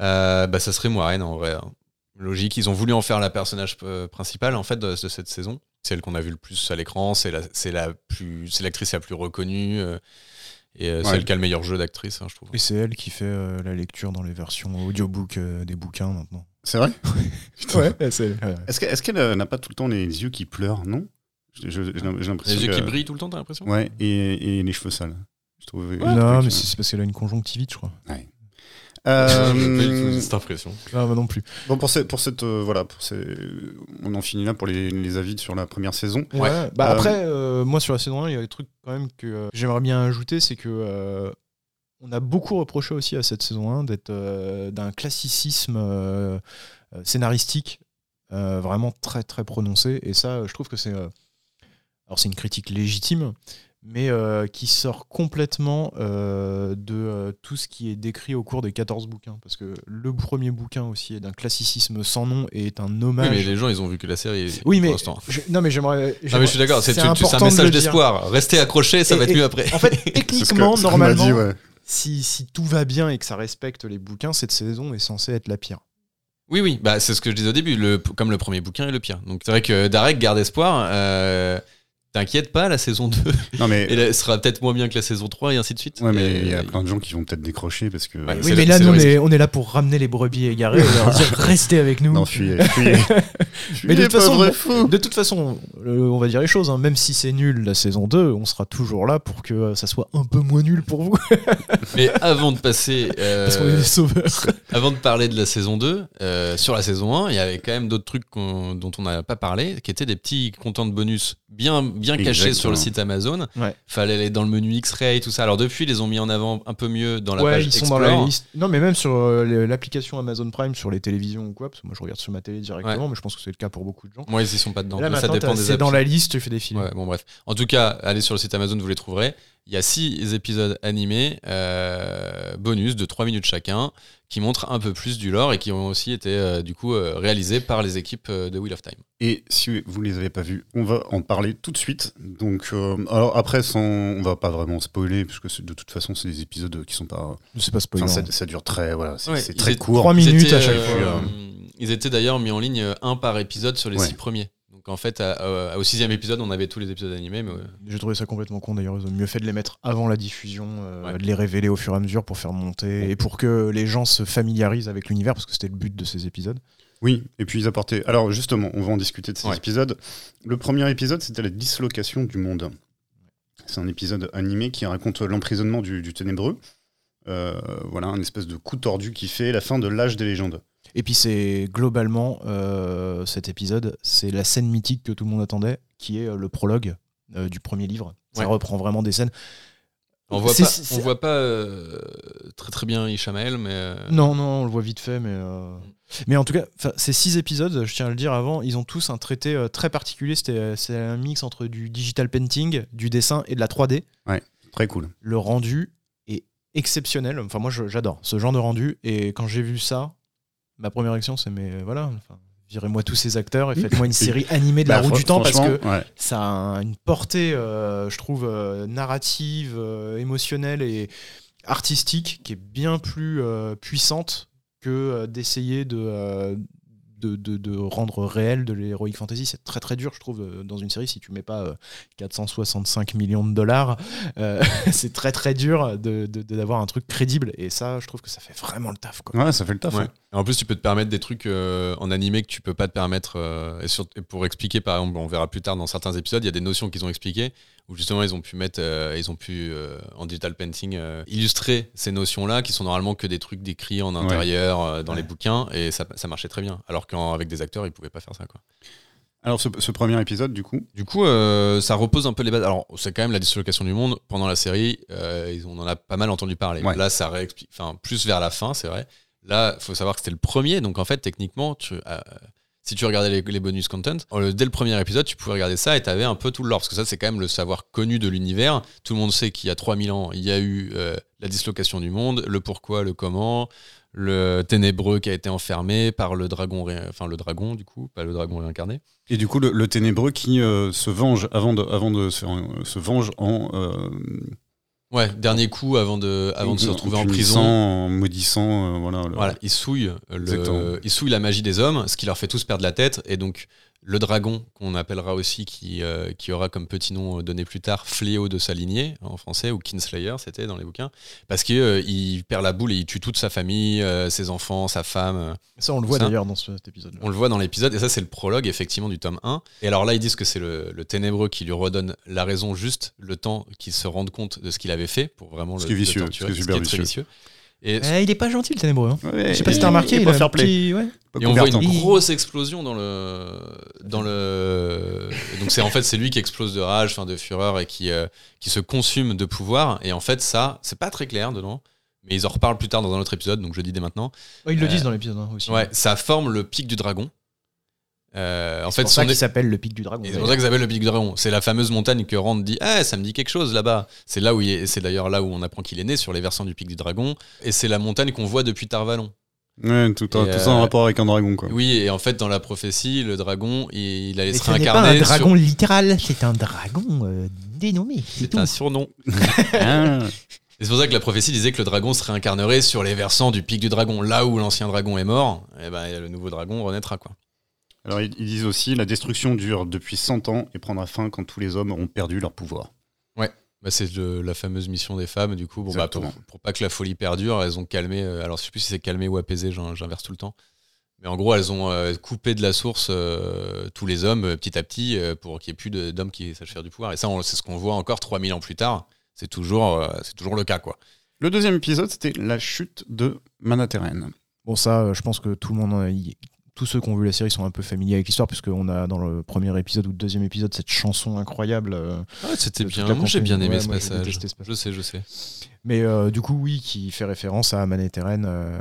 euh, bah ça serait Moiraine en vrai. hein. Logique, ils ont voulu en faire la personnage principale en fait de, de cette saison. Celle qu'on a vu le plus à l'écran, c'est la, c'est la plus, c'est l'actrice la plus reconnue euh, et euh, Ouais. celle qui a le meilleur jeu d'actrice, hein, je trouve. Et c'est elle qui fait euh, la lecture dans les versions audiobook euh, des bouquins maintenant. C'est vrai Ouais, ouais. Est-ce que- est-ce qu'elle euh, n'a pas tout le temps les yeux qui pleurent, non? J'ai l'impression. Les yeux que- qui brillent tout le temps, t'as l'impression? Ouais, et, et les cheveux sales. Je trouve. non, mais c'est parce qu'elle a une conjonctivite, je crois. Euh, du tout cette impression. Ah, bah non plus. Bon, pour, ces- pour cette. euh, voilà, pour ces, on en finit là pour les, les avis sur la première saison. Ouais. Bah Euh, après, euh, moi sur la saison 1, il y a des trucs quand même que euh, j'aimerais bien ajouter, c'est que euh, on a beaucoup reproché aussi à cette saison 1 d'être euh, d'un classicisme euh, euh, scénaristique euh, vraiment très très prononcé. Et ça, je trouve que c'est euh, alors c'est une critique légitime, mais euh, qui sort complètement euh, de euh, tout ce qui est décrit au cours des 14 bouquins. Parce que le premier bouquin aussi est d'un classicisme sans nom et est un Oui, hommage. mais les gens, ils ont vu que la série. Oui, mais je- non, mais j'aimerais. Non, mais je suis d'accord, c'est un message d'espoir. Restez accrochés, ça Et- va être et- mieux après. En fait, C'est ce que- techniquement, ce normalement. Si, si tout va bien et que ça respecte les bouquins, cette saison est censée être la pire. Oui, oui, bah, c'est ce que je disais au début, comme le premier bouquin est le pire. Donc c'est vrai que Darek garde espoir. euh, T'inquiète pas, la saison 2 Non, mais. elle sera peut-être moins bien que la saison 3 et ainsi de suite. Ouais, mais il y a plein de gens qui vont peut-être décrocher parce que. Ouais, Oui, c'est mais là, nous, on est, on est là pour ramener les brebis égarées et leur dire restez avec nous. Non, fuyez, fuyez. Mais de toute façon, fou. De toute façon, on va dire les choses, hein, même si c'est nul la saison 2, on sera toujours là pour que euh, ça soit un peu moins nul pour vous, Mais avant de passer. euh, parce qu'on est des sauveurs. Avant de parler de la saison 2, euh, sur la saison 1, il y avait quand même d'autres trucs dont on n'a pas parlé, qui étaient des petits contents de bonus bien, bien cachés Exactement. sur le site Amazon. Ouais. Fallait aller dans le menu X-Ray, tout ça. Alors depuis, ils les ont mis en avant un peu mieux dans la ouais, page ils sont dans la liste. Non, mais même sur euh, l'application Amazon Prime, sur les télévisions ou quoi, parce que moi je regarde sur ma télé directement, mais je pense que c'est le cas pour beaucoup de gens. Moi, ils y sont pas dedans. Là, Mais ça dépend des c'est dans la liste, tu fais des films. Ouais, bon bref. En tout cas, allez sur le site Amazon, vous les trouverez. Il y a six épisodes animés, euh, bonus de 3 minutes chacun, qui montrent un peu plus du lore et qui ont aussi été euh, du coup euh, réalisés par les équipes euh, de Wheel of Time. Et si vous les avez pas vus, on va en parler tout de suite. Donc, euh, alors après, sans, on va pas vraiment spoiler, puisque de toute façon, c'est des épisodes qui sont pas. C'est pas spoiler. Enfin, ça, ça dure très, voilà, c'est Ouais, très court. Trois Ils minutes étaient, à chaque euh, fois. Ils étaient d'ailleurs mis en ligne un par épisode sur les Ouais. six premiers. Donc en fait, à- à- au sixième épisode, on avait tous les épisodes animés. Mais, J'ai trouvé ça complètement con d'ailleurs. Ils ont mieux fait de les mettre avant la diffusion, euh, Ouais. de les révéler au fur et à mesure pour faire monter et pour que les gens se familiarisent avec l'univers, parce que c'était le but de ces épisodes. Oui, et puis ils apportaient. Alors justement, on va en discuter de ces Ouais. épisodes. Le premier épisode, c'était la dislocation du monde. C'est un épisode animé qui raconte l'emprisonnement du, du ténébreux. Euh, voilà, un espèce de coup tordu qui fait la fin de l'âge des légendes. Et puis c'est globalement euh, cet épisode, c'est la scène mythique que tout le monde attendait, qui est euh, le prologue euh, du premier livre. Ça Ouais. reprend vraiment des scènes. On voit pas, on voit pas euh, très très bien Ishamael, mais euh, Non, non, on le voit vite fait, mais. euh, Mais en tout cas, ces six épisodes, je tiens à le dire avant, ils ont tous un traité euh, très particulier. C'était, C'est un mix entre du digital painting, du dessin et de la 3D. Très cool. Le rendu est exceptionnel. Enfin, moi, j'adore ce genre de rendu. Et quand j'ai vu ça, ma première réaction, c'est mais voilà, enfin, virez-moi tous ces acteurs et faites-moi une série animée de la Bah, roue du temps parce que ouais. ça a un- une portée, euh, je trouve, euh, narrative, euh, émotionnelle et artistique qui est bien plus euh, puissante que euh, d'essayer de, euh, de, de- de rendre réel de l'heroic fantasy. C'est très très dur, je trouve, euh, dans une série. Si tu mets pas euh, 465 millions de dollars, euh, c'est très très dur de- de- de- d'avoir un truc crédible. Et ça, je trouve que ça fait vraiment le taf. Quoi. Ouais, ça fait le taf. Ouais. hein. En plus, tu peux te permettre des trucs euh, en animé que tu peux pas te permettre. euh, et, sur- et pour expliquer, par exemple, on verra plus tard dans certains épisodes, il y a des notions qu'ils ont expliquées où justement ils ont pu mettre, euh, ils ont pu en digital painting illustrer ces notions-là qui sont normalement que des trucs décrits en intérieur dans les bouquins et ça, ça marchait très bien. Alors qu'avec des acteurs, ils pouvaient pas faire ça. Quoi. Alors, ce, ce premier épisode, du coup, Du coup, euh, ça repose un peu les bases. Alors, c'est quand même la dislocation du monde. Pendant la série, euh, on en a pas mal entendu parler. Ouais. Là, ça réexplique. Enfin, plus vers la fin, c'est vrai. Là, faut savoir que c'était le premier. Donc, en fait, techniquement, euh, si tu regardais les, bonus content, dès le premier épisode, tu pouvais regarder ça et tu un peu tout le lore. Parce que ça, c'est quand même le savoir connu de l'univers. Tout le monde sait qu'il y a 3000 ans, il y a eu euh, la dislocation du monde, le pourquoi, le comment, le ténébreux qui a été enfermé par le dragon, enfin le dragon du coup, pas le dragon réincarné. et du coup, le, ténébreux qui euh, se venge avant de, se, venge en, Ouais, dernier coup avant de, avant de se retrouver en prison. en maudissant, euh, voilà. le- Voilà, ils souillent, le, ils souillent la magie des hommes, ce qui leur fait tous perdre la tête. Et donc, le dragon, qu'on appellera aussi, qui, euh, qui aura comme petit nom euh, donné plus tard Fléau de sa lignée, en français, ou Kinslayer, c'était dans les bouquins, parce qu'il perd la boule et il tue toute sa famille, euh, ses enfants, sa femme. euh. Ça, on le voit d'ailleurs dans ce- cet épisode. On le voit dans l'épisode, et ça, c'est le prologue, effectivement, du tome 1. Et alors là, ils disent que c'est le, le ténébreux qui lui redonne la raison juste, le temps qu'il se rende compte de ce qu'il avait fait, pour vraiment Ce le, qui est le vicieux, torturer, ce qui est ce super qui est très vicieux. vicieux. Et Eh, il est pas gentil le ténébreux. hein. Ouais, Je sais pas si il- t'as remarqué. il il pas a un fair play. petit- ouais. Et on voit une grosse explosion dans le dans le donc c'est en fait c'est lui qui explose de rage, enfin de fureur et qui euh, qui se consume de pouvoir et en fait ça c'est pas très clair dedans mais ils en reparlent plus tard dans un autre épisode donc je le dis dès maintenant. Ouais, ils le Euh, disent dans l'épisode hein, aussi. Ouais, ça forme le pic du dragon. Euh, en C'est fait pour ça son qu'il s'appelle le pic du dragon. c'est pour ça que ça s'appelle le pic du dragon. C'est la fameuse montagne que Rand dit Ah, ça me dit quelque chose là-bas. C'est là où il est- c'est d'ailleurs là où on apprend qu'il est né, sur les versants du pic du dragon. Et c'est la montagne qu'on voit depuis Tarvalon. Ouais, tout, tout ça en euh, rapport avec un dragon, quoi. Oui, et en fait, dans la prophétie, le dragon, il, il allait Mais se ce n'est pas réincarner. un sur- dragon littéral, c'est un dragon euh, dénommé. C'est C'est un surnom. Ah. Et c'est pour ça que la prophétie disait que le dragon se réincarnerait sur les versants du pic du dragon. Là où l'ancien dragon est mort, et ben, le nouveau dragon renaîtra. Quoi. Alors, ils, ils disent aussi la destruction dure depuis 100 ans et prendra fin quand tous les hommes auront perdu leur pouvoir. Bah, c'est la fameuse mission des femmes, du coup. Bon, bah, pour, pas que la folie perdure, elles ont calmé. euh, alors, je sais plus si c'est calmé ou apaisé, j'in- j'inverse tout le temps. Mais en gros, elles ont euh, coupé de la source euh, tous les hommes euh, petit à petit euh, pour qu'il n'y ait plus de- d'hommes qui sachent faire du pouvoir. Et ça, c'est ce qu'on voit encore 3000 ans plus tard. C'est toujours, euh, c'est toujours le cas, quoi. Le deuxième épisode, c'était la chute de Manhattan. Bon, ça, euh, je pense que tout le monde, en a- y- tous ceux qui ont vu la série sont un peu familiers avec l'histoire, puisqu'on a dans le premier épisode ou le deuxième épisode cette chanson incroyable. euh, c'était de bien. Moi, j'ai bien aimé Ouais, ce moi, passage. détesté ce passage. Je sais, je sais. Mais euh, du coup, oui, qui fait référence à Manhattan, euh,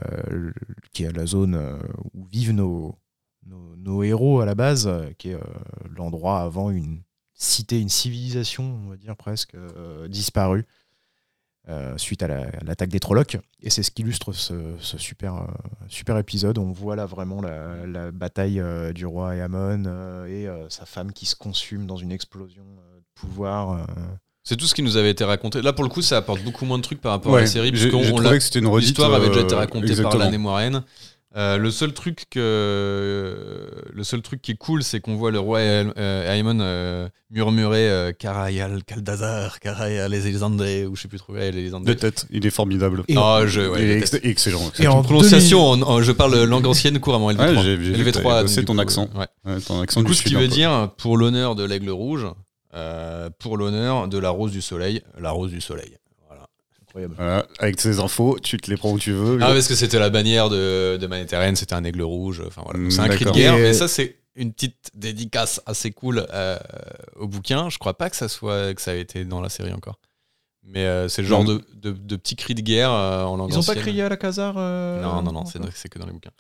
qui est la zone où vivent nos, nos, nos héros à la base, qui est euh, l'endroit avant une cité, une civilisation, on va dire presque, disparue. Euh, suite à la- à l'attaque des Trollocs. Et c'est ce qui illustre ce, ce super, euh, super épisode. On voit là vraiment la, la bataille euh, du roi Eamon euh, et euh, sa femme qui se consume dans une explosion euh, de pouvoir. euh. C'est tout ce qui nous avait été raconté. Là, pour le coup, ça apporte beaucoup moins de trucs par rapport à la série. L'histoire avait déjà été racontée par l'année moiraine. Euh, le seul truc que le seul truc qui est cool, c'est qu'on voit le roi euh, Aemon euh, murmurer euh, Karayal Kaldazar, Karayal les Elisandé, ou je sais plus trop, les De tête, il est formidable. Et- Ah, je, ouais, il est je ex- déteste. excellent. Et en prononciation, en- en- je parle langue ancienne couramment LV3. Ouais, j'ai- j'ai vu que LV3 t'avais donc, bossé du ton accent. ouais. Ouais, ton accent Du coup, du ce qui veut dire, pour l'honneur de l'aigle rouge, euh, pour l'honneur de la rose du soleil. La rose du soleil. Voilà. Incroyable. Voilà, avec ces infos, tu te les prends où tu veux. Ah, parce que c'était la bannière de, de c'était un aigle rouge. Enfin, voilà. Mm, C'est un cri de guerre, Et- mais ça, c'est une petite dédicace assez cool euh, au bouquin. Je crois pas que ça soit que ça a été dans la série encore. Mais euh, c'est le genre de, de, de petits cris de guerre euh, en langue Ils ont pas crié à la casar euh, Non, non, non, c'est que dans les bouquins.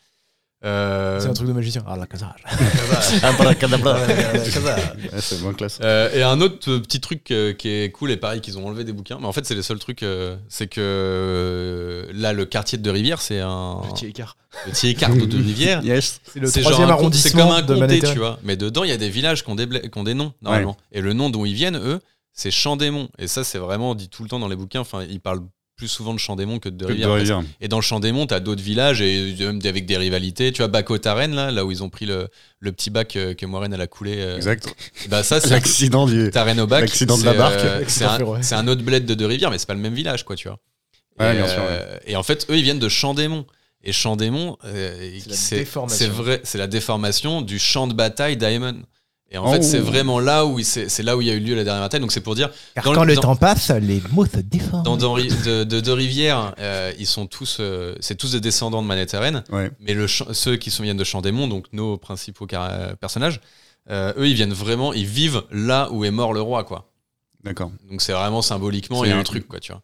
Euh, C'est un truc de magicien. Ah, la casar. Ouais, c'est moins classe. Euh, et un autre euh, petit truc euh, qui est cool et pareil qu'ils ont enlevé des bouquins, mais en fait c'est les seuls trucs, c'est que là le quartier de Rivière c'est un Petit écart. petit écart de Rivière. Yes. C'est le troisième genre un con- C'est comme arrondissement un de comté, tu vois. Mais dedans il y a des villages qui ont des, bla- qui ont des noms normalement. Et le nom dont ils viennent eux, c'est Champ-des-Monts. Et ça c'est vraiment dit tout le temps dans les bouquins. Enfin ils parlent plus souvent de Champ-des-Monts que de De Rivière. Rivière. Et dans le Champ-des-Monts, t'as d'autres villages et même des- avec des rivalités. Tu vois, Bac-au-Taren, là, là où ils ont pris le, le petit bac euh, que Moiraine elle a coulé. euh, Exact. Bah ça, c'est L'accident du. Au bac. l'accident de la barque. euh, c'est un, autre bled de deux rivières, mais c'est pas le même village, quoi, tu vois. Ouais, et, bien sûr, euh, et en fait, eux, ils viennent de Champ-des-Monts. Et euh, C'est la déformation. c'est vrai, c'est la déformation du champ de bataille d'Aemon. Et en Oh. fait, c'est vraiment là où il- c'est là où il y a eu lieu la dernière bataille. Donc c'est pour dire Car Dans quand le- le dans- temps passe, les mots se déforment. dans de, de deux rivières, euh, ils sont tous, euh, c'est tous des descendants de Manhattan. Ouais. Mais le ceux qui sont, viennent de Champ-des-Monts, donc nos principaux car- personnages, euh, eux, ils viennent vraiment, ils vivent là où est mort le roi, quoi. D'accord. Donc c'est vraiment symboliquement, il y a un truc, quoi, tu vois.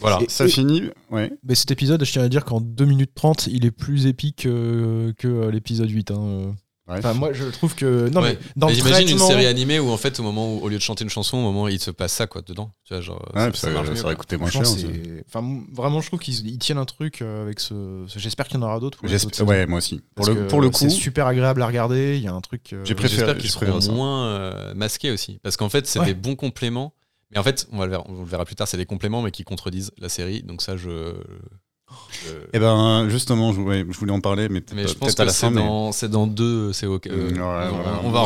Voilà. Et- Ça finit. Ouais. Mais cet épisode, je tiens à dire qu'en 2 minutes 30, il est plus épique euh, que l'épisode 8. hein, euh. Ouais. Enfin, moi, je trouve que. Non, Ouais. mais dans Mais le J'imagine une série animée où en fait au moment où au lieu de chanter une chanson, au moment où il se passe ça quoi dedans, tu vois genre Ouais, ça, ça ça, aurait coûté moins cher. C'est- enfin, vraiment, je trouve qu'ils ils tiennent un truc euh, avec ce. J'espère qu'il y en aura d'autres. Ouais, moi aussi. Pour le, pour le coup, c'est super agréable à regarder. Il y a un truc. euh, J'ai préféré- J'espère qu'ils seront moins euh, masqués aussi parce qu'en fait c'est Ouais. des bons compléments. Mais en fait, on va le on le verra plus tard, c'est des compléments mais qui contredisent la série. Donc ça je, je- eh ben, justement, je, ouais, je voulais en parler, mais, je pense que c'est mais- dans deux, c'est ok. euh, ouais, ouais, on, on va en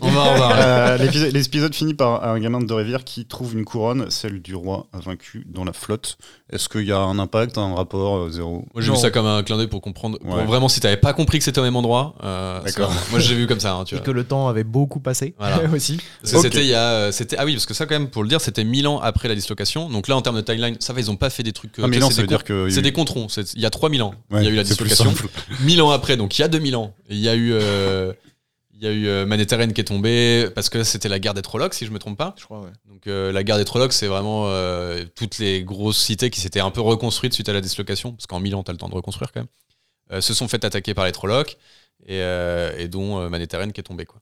On. On va en reparler. Euh, l'épisode- finit par un gamin de Deux-Rivières qui trouve une couronne, celle du roi vaincu dans la flotte. Est-ce qu'il y a un impact, un rapport euh, zéro? Moi j'ai vu ça comme un clin d'œil pour comprendre. pour vraiment, si t'avais pas compris que c'était au même endroit, euh, D'accord. Moi j'ai vu comme ça. hein, tu Et vois. que le temps avait beaucoup passé Voilà. aussi. Parce que Ok. c'était il y a, euh, c'était ah oui parce que ça quand même pour le dire c'était 1000 ans après la dislocation. Donc là en termes de timeline, ça va ils ont pas fait des trucs. euh, Ah, c'est ça veut dire que. C'est des controns. c'est- Il y a 3000 ans. Ouais, il y a eu la dislocation. simple. 1000 ans après, donc il y a 2000 ans. Il y a eu, euh, il y a eu euh, qui est tombé parce que c'était la guerre des Trollocs, si je me trompe pas. Je crois, ouais. Donc euh, la guerre des Trollocs, c'est vraiment euh, toutes les grosses cités qui s'étaient un peu reconstruites suite à la dislocation, parce qu'en 1000 ans, t'as le temps de reconstruire quand même, euh, se sont fait attaquer par les Trollocs et, euh, et dont euh, Manhattan qui est tombé quoi.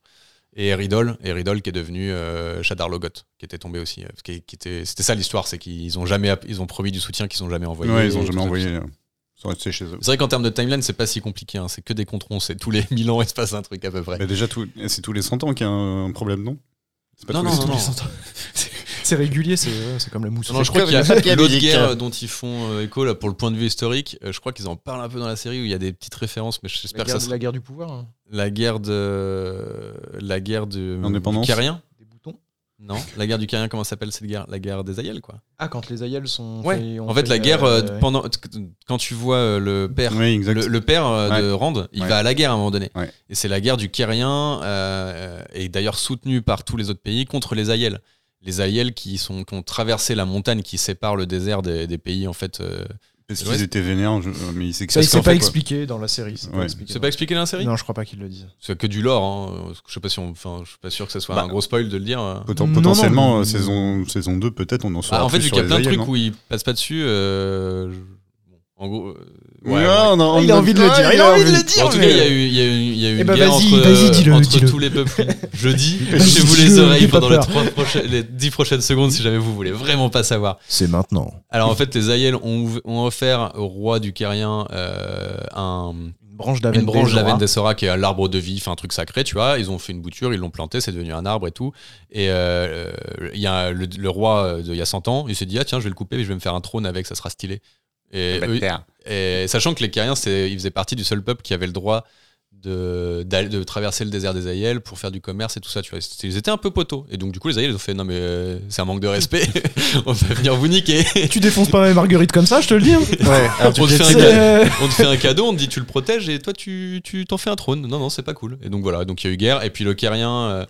Et Eridol, Eridol qui est devenu euh, Shadar Logoth, qui était tombé aussi. euh, qui, qui était, c'était ça l'histoire, c'est qu'ils ont jamais, ils ont promis du soutien qu'ils ont jamais envoyé. Ouais, ils ont et tout jamais envoyé. euh. C'est vrai qu'en termes de timeline, c'est pas si compliqué. hein. C'est que des controns. C'est tous les 1000 ans, il se passe un truc à peu près. Mais déjà, tout- c'est tous les 100 ans qu'il y a un problème, non? C'est pas Non, tous non, les non, 100 non. C'est- régulier, c'est comme la mousse. Non, je crois qu'il y a l'autre guerre dont ils font euh, écho là, pour le point de vue historique. euh, je crois qu'ils en parlent un peu dans la série où il y a des petites références, mais la j'espère que guerre, ça sera la guerre du pouvoir. hein. la guerre de la guerre de L'indépendance. du Carien. Des boutons. Non, la guerre du Carien. Comment s'appelle cette guerre? La guerre des Aïels, quoi. Ah, quand les aïeuls sont. Ouais. fait- En fait, la guerre euh, euh, pendant quand tu vois euh, le père. Oui. Le, le père euh, de Rand, il Ouais. va à la guerre à un moment donné. Ouais. Et c'est la guerre du Kérien, euh, et d'ailleurs soutenue par tous les autres pays contre les Aïels. Les Aïels qui, sont, qui ont traversé la montagne qui sépare le désert des, des pays, en fait. euh, Parce Ouais. qu'ils étaient vénères, je- euh, mais ils Ça, il s'est pas quoi. expliqué dans la série. c'est Ouais. dans- pas expliqué dans la série Non, je crois pas qu'ils le disent. C'est que du lore. Hein. Je sais pas si on, enfin, je suis pas sûr que ce soit Bah, un gros spoil de le dire. Poten- Non, Potentiellement, non, euh, mais- saison, saison 2, peut-être, on en saura Ah, en fait, plus vu qu'il y a plein de trucs où il passe pas dessus, euh, je- en gros. euh, Ouais, ouais, ouais. on a- on Il a envie de le dire, il a envie de le dire. en tout cas, il y a eu, il y a eu, il y a eu Eh une ben, guerre entre, dis-le, entre tous les peuples. Jeudi, Vas-y, chez vous les oreilles pendant les, trois prochaines, les 10 prochaines secondes si jamais vous voulez vraiment pas savoir. C'est maintenant. Alors en fait, les Aïels ont, ont offert au roi du Kérien euh, un, Une branche d'Aven une branche d'Aven Dessora qui est l'arbre de vie, enfin un truc sacré, tu vois. Ils ont fait une bouture, ils l'ont planté, c'est devenu un arbre et tout. Et euh, il y a le, le roi de il y a 100 ans, il s'est dit ah tiens je vais le couper, mais je vais me faire un trône avec, ça sera stylé. Et, eux- et sachant que les Kériens, c'est- ils faisaient partie du seul peuple qui avait le droit de, traverser le désert des Aïels pour faire du commerce et tout ça, tu vois. Ils étaient un peu poteaux. Et donc, du coup, les Aïels, ils ont fait non, mais euh, c'est un manque de respect, on va venir vous niquer. Tu défonces pas mes marguerites comme ça, je te le dis. hein. Ouais, On te, fait un cadeau, euh, on te fait un cadeau, on te dit tu le protèges et toi tu tu t'en fais un trône. Non, non, c'est pas cool. Et donc voilà, donc il y a eu guerre. Et puis le Kérien, euh,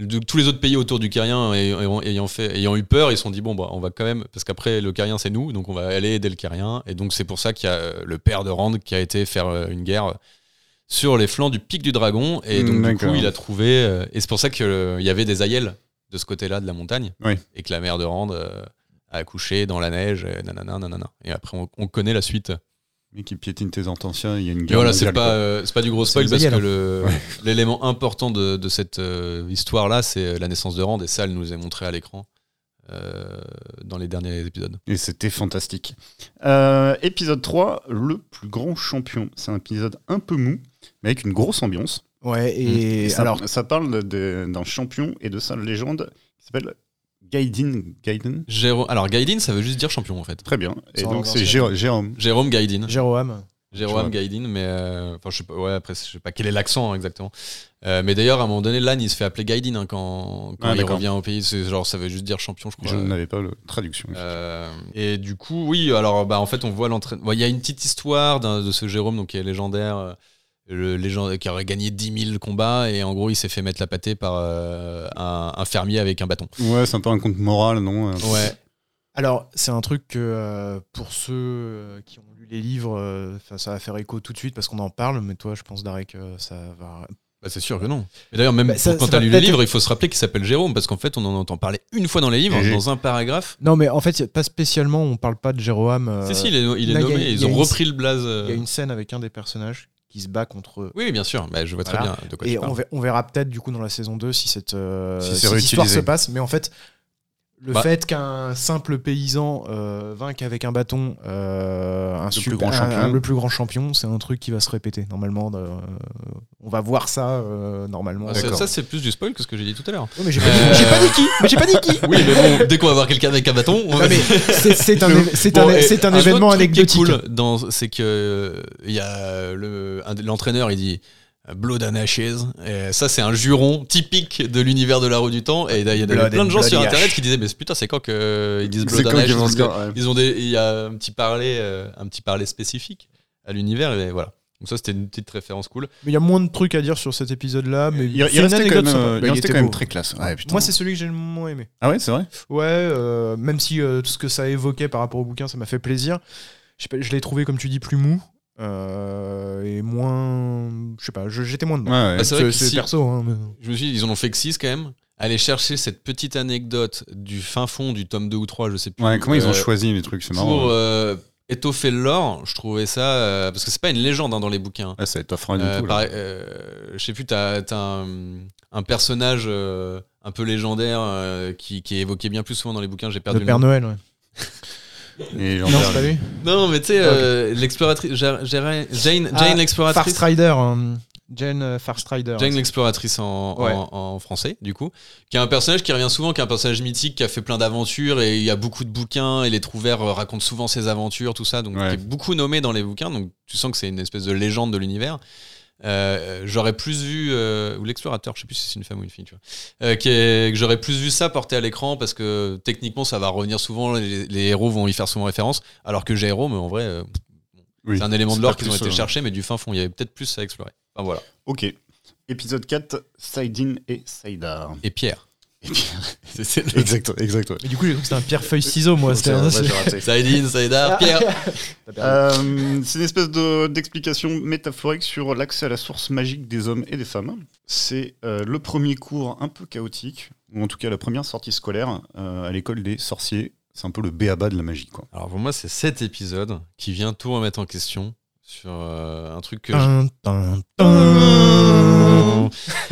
de- tous les autres pays autour du Kérien ayant, ayant fait, ayant eu peur, ils se sont dit bon bah on va quand même parce qu'après le Kérien c'est nous, donc on va aller aider le Kérien. Et donc c'est pour ça qu'il y a euh, le père de Rand qui a été faire euh, une guerre sur les flancs du pic du dragon. Et donc du coup il a trouvé euh, et c'est pour ça qu'il y avait des aïels de ce côté-là de la montagne Oui. et que la mère de Rand a accouché dans la neige, et nanana, nanana. Et après on, on connaît la suite. Mais qui piétine tes intentions, il y a une guerre. voilà, c'est pas, euh, c'est pas du gros spoil parce que le- l'élément important de, de cette euh, histoire-là, c'est euh, la naissance de Rand, et ça, elle nous est montrée à l'écran euh, dans les derniers épisodes. Et c'était fantastique. Euh, épisode 3, le plus grand champion. C'est un épisode un peu mou, mais avec une grosse ambiance. Ouais, et, ça, alors, ça parle de- d'un champion et de sa légende qui s'appelle Gaiden. Gaiden Jéro- Alors, Gaidin, ça veut juste dire champion, en fait. Très bien. Et donc c'est Jérôme. Jérôme Gaidin. Jérôme. Jérôme Jérôme. Gaidin, mais. euh, Enfin, je sais pas, ouais, après, je sais pas quel est l'accent hein, exactement. Euh, mais d'ailleurs, à un moment donné, Lan, il se fait appeler Gaidin hein, quand, quand Ah, il revient au pays. Genre, ça veut juste dire champion, je crois. Je n'avais pas la traduction. Euh, et du coup, oui, alors bah, en fait, on voit l'entraînement. Il y a une petite histoire de ce Jérôme donc, qui est légendaire, le légende, qui aurait gagné 10 000 combats, et en gros, il s'est fait mettre la pâtée par euh, un, un fermier avec un bâton. Ouais, c'est un peu un conte moral, non Euh, Ouais. Alors, c'est un truc que euh, pour ceux qui ont lu les livres, euh, ça va faire écho tout de suite parce qu'on en parle, mais toi, je pense, Darek, ça va. Bah, c'est sûr que non. Et d'ailleurs, même Bah, ça- quand tu as lu les livres, il faut se rappeler qu'il s'appelle Jérôme, parce qu'en fait, on en entend parler une fois dans les livres, dans un paragraphe. Non, mais en fait, pas spécialement, on parle pas de Jéroam. euh, si, si, il est, il est là, a- nommé, ils ont une- repris le blaze. euh, Il y a une scène avec un des personnages qui se bat contre. Oui, bien sûr, bah, je vois très bien de quoi Et tu on, parles. verra peut-être du coup dans la saison 2 si cette, euh, Si c'est si cette histoire se passe. Mais en fait, le Bah. fait qu'un simple paysan euh, vainque avec un bâton euh, un, plus super- grand un- champion. un- le plus grand champion, c'est un truc qui va se répéter normalement. euh, on va voir ça euh, normalement. Ah, ça, c'est plus du spoil que ce que j'ai dit tout à l'heure. Mais j'ai pas, Euh, dit- j'ai pas dit qui Mais j'ai pas dit qui Oui, mais bon, dès qu'on va voir quelqu'un avec un bâton, on Non, va- mais c'est c'est un, Bon, événement truc qui est anecdotique. cool dans- c'est que euh, il y a le l'entraîneur, il dit Blood and Ashes. Et ça, c'est un juron typique de l'univers de la roue du temps. Et il y a Blood plein de gens sur Internet Ash. qui disaient Mais putain, c'est quand qu'ils disent C'est Blood and Ashes Parce dire, ouais. ils ont des, Il y a un petit parler, euh, un petit parler spécifique à l'univers. Et voilà. Donc, ça, c'était une petite référence cool. Mais il y a moins de trucs à dire sur cet épisode-là. Mais Il, il restait quand anecdote même, euh, il il restait était quand même très classe. Ouais. Moi, c'est celui que j'ai le moins aimé. Ah ouais, c'est vrai Ouais, euh, même si euh, tout ce que ça évoquait par rapport au bouquin, ça m'a fait plaisir. Je l'ai trouvé, comme tu dis, plus mou. Euh, et moins. Je sais pas, j'étais moins dedans. Ouais, ouais. Bah, c'est vrai que c'est si- perso. hein, mais- Je me suis dit, ils en ont fait que 6 quand même. Aller chercher cette petite anecdote du fin fond du tome 2 ou 3, je sais plus. Ouais, comment ils ont euh, choisi les trucs, c'est marrant. pour ouais. euh, étoffer le lore, je trouvais ça euh, parce que c'est pas une légende hein, dans les bouquins. Ah, ça t'offre rien Euh, du tout. là. euh, je sais plus, t'as as un, un personnage euh, un peu légendaire euh, qui, qui est évoqué bien plus souvent dans les bouquins. J'ai perdu Le le, Père nom. Noël, ouais. Non, pas lui. Non, mais tu sais, euh, l'exploratrice, Jane, Jane, Jane Ah, Far l'exploratrice. Hein. Jane euh. Jane l'exploratrice en, Ouais. en, en français, du coup, qui est un personnage qui revient souvent, qui est un personnage mythique, qui a fait plein d'aventures et il y a beaucoup de bouquins et les Trouvères euh, racontent souvent ses aventures, tout ça, donc Ouais. qui est beaucoup nommé dans les bouquins, donc tu sens que c'est une espèce de légende de l'univers. Euh, j'aurais plus vu euh, ou l'explorateur, je sais plus si c'est une femme ou une fille, tu vois, euh, qui est- que j'aurais plus vu ça porté à l'écran parce que techniquement ça va revenir souvent, les, les héros vont y faire souvent référence, alors que Jérôme, en vrai, Oui. c'est un élément de pas qu'ils ont été chercher, mais du fin fond, il y avait peut-être plus à explorer. Enfin voilà. Ok. Épisode 4, Saidin et Saïdar. Et Pierre. Et puis- C'est- le- exact, exact. ouais. Mais du coup, j'ai cru que c'était un pierre-feuille-ciseau, moi. C'était Ouais, un-. Saïdine, Saïdar, Pierre. Euh, c'est une espèce de- d'explication métaphorique sur l'accès à la source magique des hommes et des femmes. C'est euh, le premier cours un peu chaotique, ou en tout cas la première sortie scolaire euh, à l'école des sorciers. C'est un peu le béaba de la magie, quoi. Alors pour moi, c'est cet épisode qui vient tout remettre en question sur euh, un truc que. non,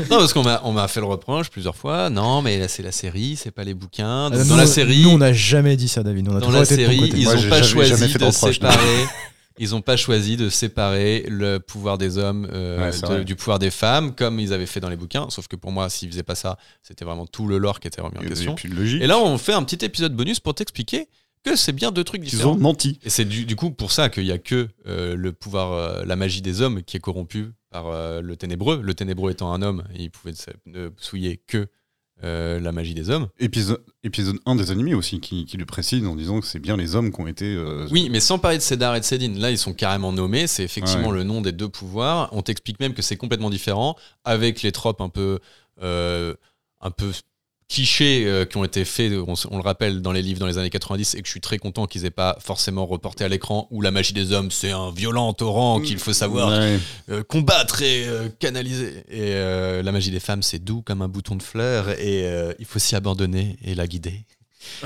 parce qu'on m'a on m'a fait le reproche plusieurs fois. Non, mais là c'est la série, c'est pas les bouquins. Euh, dans la série, Nous, on n'a jamais dit ça, David. On a dans toujours la série, ils Moi, ont j'ai pas choisi jamais fait de séparer. Ils ont pas choisi de séparer le pouvoir des hommes euh, Ouais, de- du pouvoir des femmes comme ils avaient fait dans les bouquins. Sauf que pour moi, s'ils faisaient pas ça, c'était vraiment tout le lore qui était remis en question. Et là, on fait un petit épisode bonus pour t'expliquer que c'est bien deux trucs ils différents. ont menti. Et c'est du, du coup pour ça qu'il n'y a que euh, le pouvoir, euh, la magie des hommes qui est corrompue par euh, le ténébreux. Le ténébreux étant un homme, il pouvait ne souiller que euh, la magie des hommes. Épisode, épisode 1 des animés aussi, qui, qui le précise en disant que c'est bien les hommes qui ont été. euh, Oui, mais sans parler de Cédar et de Cédine, là ils sont carrément nommés, c'est effectivement Ouais. le nom des deux pouvoirs. On t'explique même que c'est complètement différent avec les tropes un peu. euh, un peu clichés euh, qui ont été faits, on, le rappelle, dans les livres dans les années 90, et que je suis très content qu'ils aient pas forcément reporté à l'écran, où la magie des hommes, c'est un violent torrent qu'il faut savoir Ouais. euh, combattre et euh, canaliser. Et euh, la magie des femmes, c'est doux comme un bouton de fleur, et euh, il faut s'y abandonner et la guider.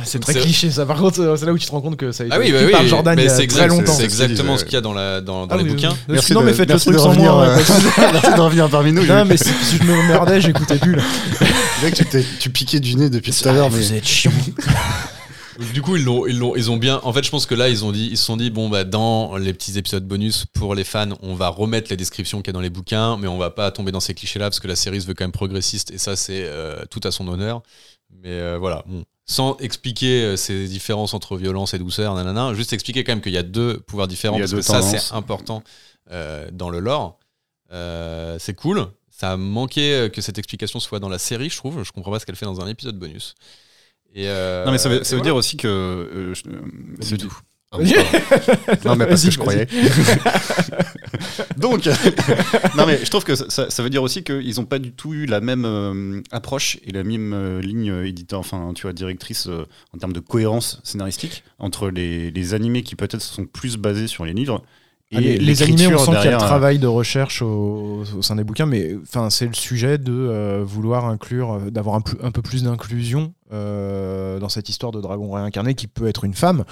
C'est très c'est- cliché ça. Par contre, c'est là où tu te rends compte que ça a été Ah oui, bah oui, par Jordan mais il y a c'est très exact- longtemps. c'est exactement ce qu'il y a dans, la, dans, dans Ah les oui, bouquins. oui. Merci non, de, mais faites le truc sans moi. euh, merci de revenir parmi nous. Non, mais si, si je me merdais, j'écoutais plus. Là. Mec, tu, tu piquais du nez depuis tout à l'heure. mais- Vous êtes chiant. Donc, Du coup, ils l'ont, ils l'ont, ils ont bien. En fait, je pense que là, ils ont dit, ils se sont dit, bon, bah, dans les petits épisodes bonus pour les fans, on va remettre les descriptions qu'il y a dans les bouquins, mais on va pas tomber dans ces clichés-là parce que la série se veut quand même progressiste et ça, c'est euh, tout à son honneur. Mais euh, voilà, bon. sans expliquer euh, ces différences entre violence et douceur, nanana, juste expliquer quand même qu'il y a deux pouvoirs différents Il y a parce deux que ça, tendances. c'est important euh, dans le lore. Euh, c'est cool. Ça a manqué euh, que cette explication soit dans la série, je trouve. Je comprends pas ce qu'elle fait dans un épisode bonus. Et euh, Non, mais ça veut, ça et veut voilà. dire aussi que. euh, c'est tout. Ah, non, mais parce que je croyais. Donc, non, mais je trouve que ça, veut dire aussi qu'ils n'ont pas du tout eu la même euh, approche et la même euh, ligne éditeur, enfin, tu vois, directrice euh, en termes de cohérence scénaristique entre les, les animés qui peut-être sont plus basés sur les livres. Et Ah, les, les animés, on sent qu'il y a le euh, travail de recherche au, au sein des bouquins, mais enfin, c'est le sujet de euh, vouloir inclure, euh, d'avoir un, un peu plus d'inclusion euh, dans cette histoire de dragon réincarné qui peut être une femme.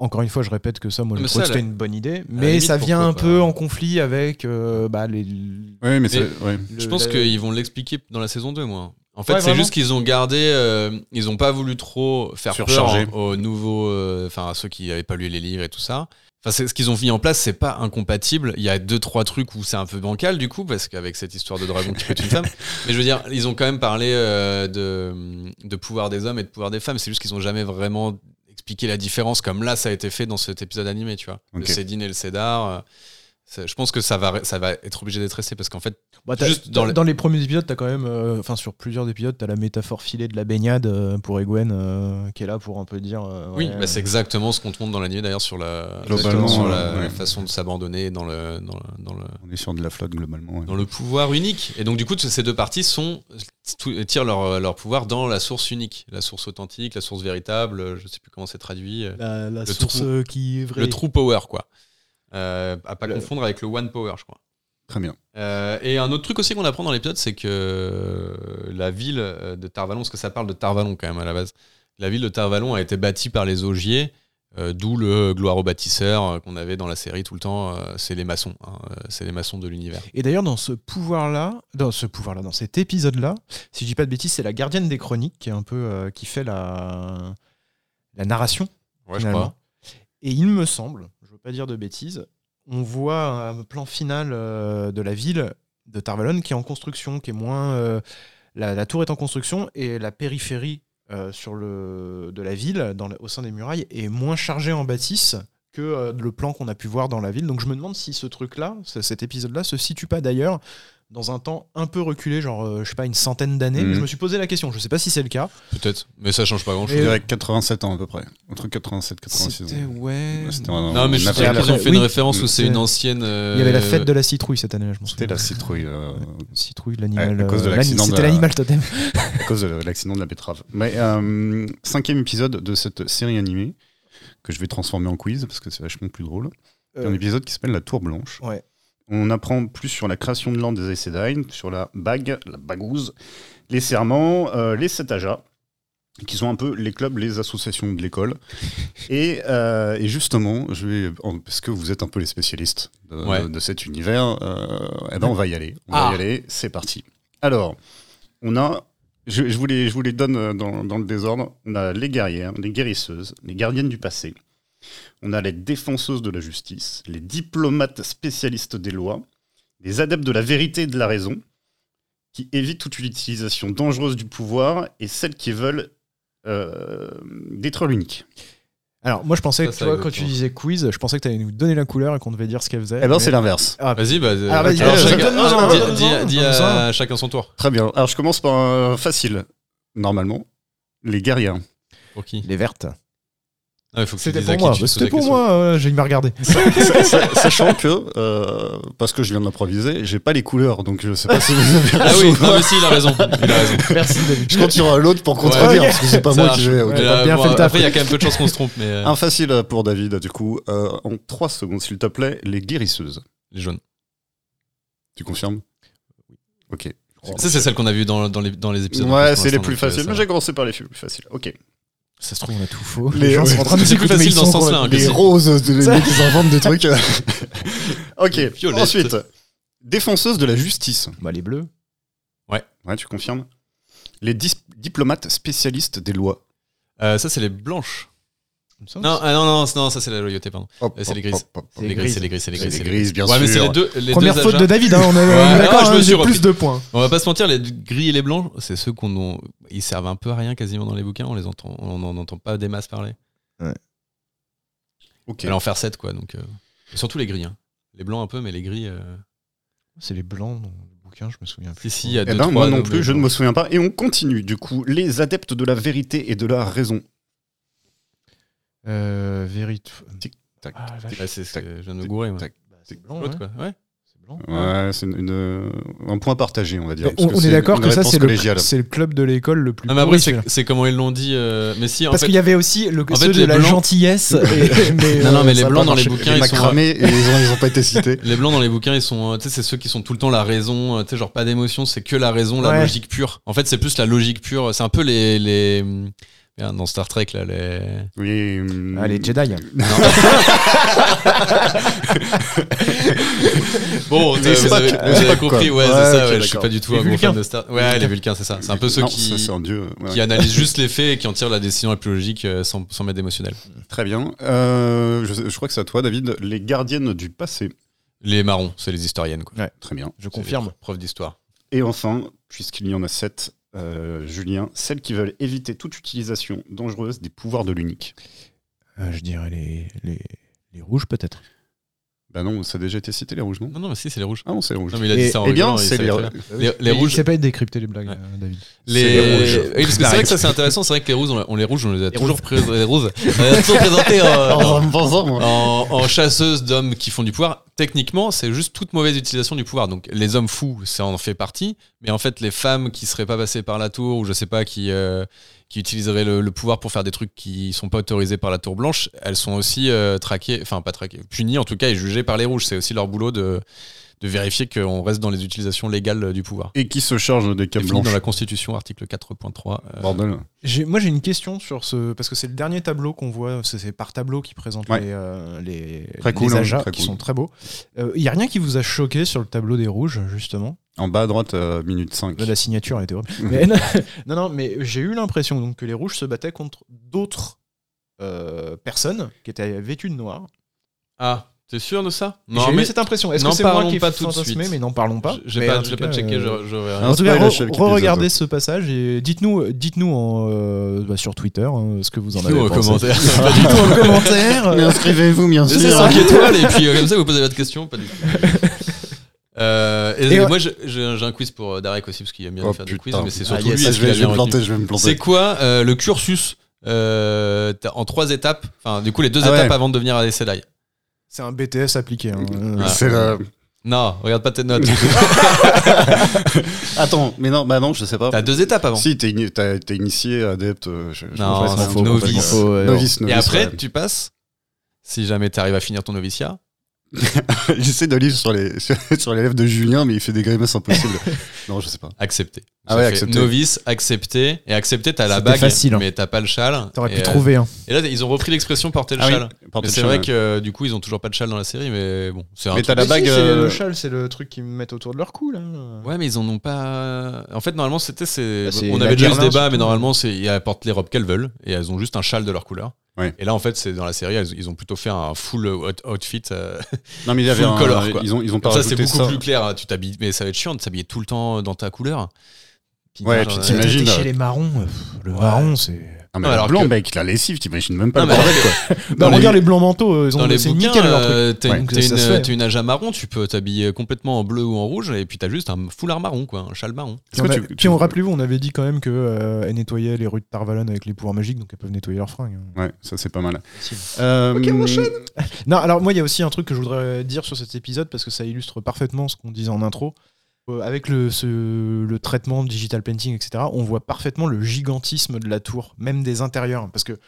Encore une fois, je répète que ça, moi, je trouve que c'était une bonne idée, mais limite, ça vient un pas. peu en conflit avec euh, bah, les. Oui, mais, c'est- ouais. le- Je pense la- qu'ils vont l'expliquer dans la saison 2, moi. En fait, Ouais, c'est juste qu'ils ont gardé. euh, ils ont pas voulu trop faire Surcharger. peur aux nouveaux. euh, Enfin, à ceux qui n'avaient pas lu les livres et tout ça. Enfin, ce qu'ils ont mis en place, c'est pas incompatible. Il y a deux, trois trucs où c'est un peu bancal, du coup, parce qu'avec cette histoire de dragon qui peut être une femme. Mais je veux dire, ils ont quand même parlé euh, de, de pouvoir des hommes et de pouvoir des femmes. C'est juste qu'ils ont jamais vraiment expliqué la différence, comme là, ça a été fait dans cet épisode animé, tu vois. Le Cédine et le Cédar. euh, je pense que ça va, ça va être obligé d'être resté parce qu'en fait, Bah, Juste dans dans, les- premiers épisodes, t'as quand même, euh, enfin sur plusieurs épisodes, t'as la métaphore filée de la baignade euh, pour Egwen euh, qui est là pour un peu dire. euh, Oui, ouais, bah, c'est exactement ce qu'on te montre dans l'anime d'ailleurs sur la, Globalement, sur la ouais. façon de s'abandonner dans le, dans, le, dans, le, On est sur de la flotte globalement. ouais. dans le pouvoir unique. Et donc du coup, ces deux parties sont, tirent leur, leur pouvoir dans la source unique, la source authentique, la source véritable, je sais plus comment c'est traduit, la, la le source trou- euh, qui est vraie. le true power quoi. Euh, à pas Le- confondre avec le one power, je crois. Très bien. Euh, et un autre truc aussi qu'on apprend dans l'épisode, c'est que la ville euh, de Tarvalon, parce que ça parle de Tarvalon quand même à la base, la ville de Tarvalon a été bâtie par les Augiers, euh, d'où le gloire aux bâtisseurs euh, qu'on avait dans la série tout le temps. euh, c'est les maçons, hein, euh, c'est les maçons de l'univers. Et d'ailleurs, dans ce pouvoir-là, dans ce pouvoir-là, dans cet épisode-là, si je dis pas de bêtises, c'est la gardienne des chroniques qui est un peu euh, qui fait la la narration. Ouais, je crois. Et il me semble, dire de bêtises, on voit un plan final euh, de la ville de Tarvalon qui est en construction, qui est moins. euh, la, tour est en construction et la périphérie euh, sur le, de la ville, au sein des murailles, est moins chargée en bâtisse que le plan qu'on a pu voir dans la ville. Donc je me demande si ce truc-là, ce- cet épisode-là, se situe pas d'ailleurs dans un temps un peu reculé, genre, euh, je sais pas, une centaine d'années. Mhm. Je me suis posé la question, je sais pas si c'est le cas. Peut-être, mais ça change pas grand Je dirais 87 ans à peu près. Entre 87 et 86 C'était, ans. ouais. C'était un- Non, mais je sûr qu'ils ont fait Oui. une référence où c'est une ancienne. Il y avait la euh, fête de la citrouille cette année, je m'en C'était la citrouille. euh, Citrouille, l'animal. Euh, C'était la- l'animal totem. à cause de l'accident de la betterave. Mais euh, cinquième épisode de cette série animée que je vais transformer en quiz parce que c'est vachement plus drôle. Il y a un Euh, épisode qui s'appelle La Tour Blanche. Ouais. On apprend plus sur la création de l'an des Aes Sedai, sur la bague, la bagouze, les serments, euh, les setajas, qui sont un peu les clubs, les associations de l'école. et, euh, et justement, je vais, en- parce que vous êtes un peu les spécialistes de, Ouais. de cet univers, euh, eh ben on va y aller. On Ah. va y aller, c'est parti. Alors, on a, je, je vous, les, je vous les donne dans, dans le désordre. On a les guerrières, les guérisseuses, les gardiennes du passé. On a les défenseuses de la justice, les diplomates spécialistes des lois, les adeptes de la vérité et de la raison, qui évitent toute utilisation dangereuse du pouvoir et celles qui veulent euh, détruire l'unique. Alors, moi, je pensais Ça, que, tu ça, vois, quand tu disais quiz, je pensais que tu allais nous donner la couleur et qu'on devait dire ce qu'elle faisait. Eh ben, Mais- c'est l'inverse. Ah, Vas-y, bah. Ah, alors, chacun- un, dis- à chacun son tour. Très bien. Alors, je commence par un facile. Normalement, les guerrières. Pour qui? Les vertes. Ah, C'était pour moi. C'était pour moi. euh, J'ai il m'a regardé. Sachant que, euh, parce que je viens de l'improviser, j'ai pas les couleurs, donc je sais pas si vous avez Ah oui, non, mais si, il a raison. Il a raison. Merci David. Je compte sur l'autre pour contredire, Ouais. parce que c'est pas Ça moi qui vais. ok. Mais Ouais, là, t'as bien bon, fait le taf. Après, il y a quand même peu de chances qu'on se trompe, mais euh, Un facile pour David, du coup. Euh, en 3 secondes, s'il te plaît, les guérisseuses. les jaunes. Tu confirmes? Ok. Ça, c'est celle qu'on a vue dans, dans, les, dans les épisodes. Ouais, c'est les plus euh, faciles. j'ai commencé par les plus faciles. Ok. Ça se trouve, on a tout faux. Les- Les gens ouais. sont en train de C'est plus facile dans ce sens-là, hein, Les roses, les mecs, ils inventent des trucs. ok. Violette. Ensuite, défenseuse de la justice. Bah, les bleus. Ouais, tu confirmes Les dis- diplomates spécialistes des lois. Euh, ça, c'est les blanches. Me Non, ah, non, non, non, ça, c'est la loyauté, pardon. Hop, Euh, c'est les grises. hop, hop, hop. Les grises, c'est les grises, c'est les grises. les c'est les grises, bien Ouais, mais c'est sûr. les deux. Les Première deux faute agents. de David, hein, on est, Ouais, d'accord, je me hein, suis j'ai repris. plus de points. On va pas se mentir, les gris et les blancs, c'est ceux qu'on ont- ils servent un peu à rien quasiment dans les bouquins. On les entend, on n'en entend pas des masses parler. Ok. Elle en faire 7 quoi. Donc euh, surtout les gris. hein. Les blancs un peu, mais les gris. euh, C'est les blancs dans le bouquin, je me souviens plus. Si si, il y a Eh deux ben, trois moi non plus, je ne me souviens pas. Et on continue, du coup. Les adeptes de la vérité et de la raison. Euh, Vérité. Tic, tac, Ah, je viens de gourer. tac. Bah, c'est blanc, ouais. quoi. Ouais. C'est blanc. Ouais, c'est une- une- un point partagé, on va dire. Parce on, est d'accord que ça, c'est le, club de l'école le plus Non, mais après, c'est, comment ils l'ont dit. euh, Mais si, en Parce qu'il y avait aussi le, en ceux fait, de la blancs- gentillesse. et- mais, Non, non, euh, mais les blancs dans les bouquins, Les ils sont. et ils ont, ils ont pas été cités. Les blancs dans les bouquins, ils sont, euh, tu sais, c'est ceux qui sont tout le temps la raison, euh, tu sais, genre pas d'émotion, c'est que la raison, la Ouais. logique pure. En fait, c'est plus la logique pure. C'est un peu les, les, dans Star Trek là, les. Oui. hum, Ah, les Jedi. Bon, Les vous avez, vous compris, ouais, Ouais, c'est ça. ok, ouais, je suis pas du tout Les un gros fan de Star. Ouais, les Vulcains, c'est ça. C'est un peu ceux Non, qui, ça, c'est un dieu. ouais. qui analysent juste les faits et qui en tirent la décision la plus logique euh, sans, sans mettre d'émotionnel. Très bien. Euh, je, je crois que c'est à toi, David. Les gardiennes du passé. Les marrons, c'est les historiennes, quoi. Très bien. Je confirme. Preuve d'histoire. Et enfin, puisqu'il y en a sept, euh, Julien, celles qui veulent éviter toute utilisation dangereuse des pouvoirs de l'unique. Euh, je dirais les, les, les rouges, peut-être. Bah non, ça a déjà été cité, les rouges, non Non, non, mais si, c'est les rouges. Ah non, c'est les rouges. Non, mais il a Et- dit ça en eh bien, c'est les-. Les, les rouges. Il sait pas décrypter les blagues, Ouais. euh, David. Les... Rouges. Oui, parce que c'est vrai que ça c'est intéressant. C'est vrai que les rouges, on, on les rouges, on les a toujours pré- les rouges, on les a toujours présentés en, en, en chasseuses d'hommes qui font du pouvoir. Techniquement, c'est juste toute mauvaise utilisation du pouvoir. Donc les hommes fous, ça en fait partie. Mais en fait, les femmes qui seraient pas passées par la tour ou je sais pas qui euh, qui utiliseraient le, pouvoir pour faire des trucs qui sont pas autorisés par la tour blanche, elles sont aussi euh, traquées, enfin pas traquées, punies en tout cas et jugées par les rouges. C'est aussi leur boulot de de vérifier qu'on reste dans les utilisations légales euh, du pouvoir. Et qui se charge des C'est câbles blanches dans la Constitution, article 4.3. euh, Bordel. J'ai- Moi, j'ai une question sur ce. Parce que c'est le dernier tableau qu'on voit. C'est par tableau qui présente Ouais. les, euh, les, Très cool, les hein, ajats très qui cool. sont très beaux. Il n'y a rien qui vous a choqué sur le tableau des rouges, justement? En bas à droite, euh, minute 5. La signature elle était horrible. mais, non, non, mais j'ai eu l'impression donc, que les rouges se battaient contre d'autres euh, personnes qui étaient vêtues de noir. Ah, t'es sûr de ça J'ai eu cette impression. Est-ce que c'est moi qui pas tout de fantasmé suite. Mais n'en parlons pas. J'ai Mais pas, pas cas, checké, euh, je, je En tout cas, re- re-regardez ce passage et dites-nous, dites-nous en, euh, bah, sur Twitter hein, ce que vous en avez Dites-nous en pensé. commentaire. Dites-nous en commentaire. Mais inscrivez-vous, bien C'est sûr. 5 étoiles et puis euh, comme ça vous posez votre question. Pas du tout. Euh, et Et, moi j'ai un quiz pour Darek aussi parce qu'il aime bien Oh, faire des putain. quiz, mais c'est Ah, surtout yes, lui. ah, je qu'il vais, je me planter, je vais me planter. C'est quoi euh, le cursus euh, en trois étapes Enfin, du coup, les deux Ah ouais. étapes avant de devenir à Sedai. C'est un BTS appliqué. hein. Euh, Ah. C'est la- Non, regarde pas tes notes. Attends, mais non, bah non, je sais pas. T'as deux étapes avant. Si, t'es initié, adepte. euh, je- je- Non, novice. Novice, Et après, ouais. tu passes. Si jamais t'arrives à finir ton noviciat, J'essaie de lire sur les, sur, sur les lèvres de Julien, mais il fait des grimaces impossibles. non, je sais pas. accepter. Ah ouais, accepter. Novice, accepter. Et accepter, t'as la bague, facile, hein. mais t'as pas le châle. T'aurais pu euh, trouver. hein. Et là, ils ont repris l'expression porter le Ah oui, châle. le c'est vrai ouais. que euh, du coup, ils ont toujours pas de châle dans la série, mais bon, c'est un Mais t'as la bague. si, c'est euh, le châle, c'est le truc qu'ils mettent autour de leur cou là. Ouais, mais ils en ont pas. En fait, normalement, c'était. c'est- Bah, On avait déjà eu ce débat, surtout. mais normalement, c'est ils apportent les robes qu'elles veulent et elles ont juste un châle de leur couleur. Ouais. Et là, en fait, c'est dans la série, ils ont plutôt fait un full out- outfit. euh, Non, mais il y avait full un. color, quoi. Ils ont, ils ont pas ça, c'est beaucoup ça. plus clair. hein. Tu t'habilles, mais ça va être chiant de s'habiller tout le temps dans ta couleur. Puis, Ouais, tu euh, t'imagines. Chez les marrons. euh, pff, Le Ouais. marron, c'est. Ah, mais Non, alors blanc, que- mec, la lessive, t'imagines même pas Non, le mais- bordel, quoi. Dans regarde les- les blancs manteaux, ils ont Dans les c'est bouquins, nickel leur truc. euh, t'as Ouais, une, une- une nage à marron, tu peux t'habiller complètement en bleu ou en rouge, et puis t'as juste un foulard marron, quoi, un châle marron. Est-ce On tu- puis tu- on rappelez-vous, on avait dit quand même que euh, elles nettoyaient les rues de Tarvalon avec les pouvoirs magiques, donc elles peuvent nettoyer leurs fringues. hein. Ouais, ça c'est pas mal. Euh, Non, alors moi, il y a aussi un truc que je voudrais dire sur cet épisode parce que ça illustre parfaitement ce qu'on disait en intro. Euh, avec le, ce- le traitement digital painting, etc., on voit parfaitement le gigantisme de la tour, même des intérieurs. Parce que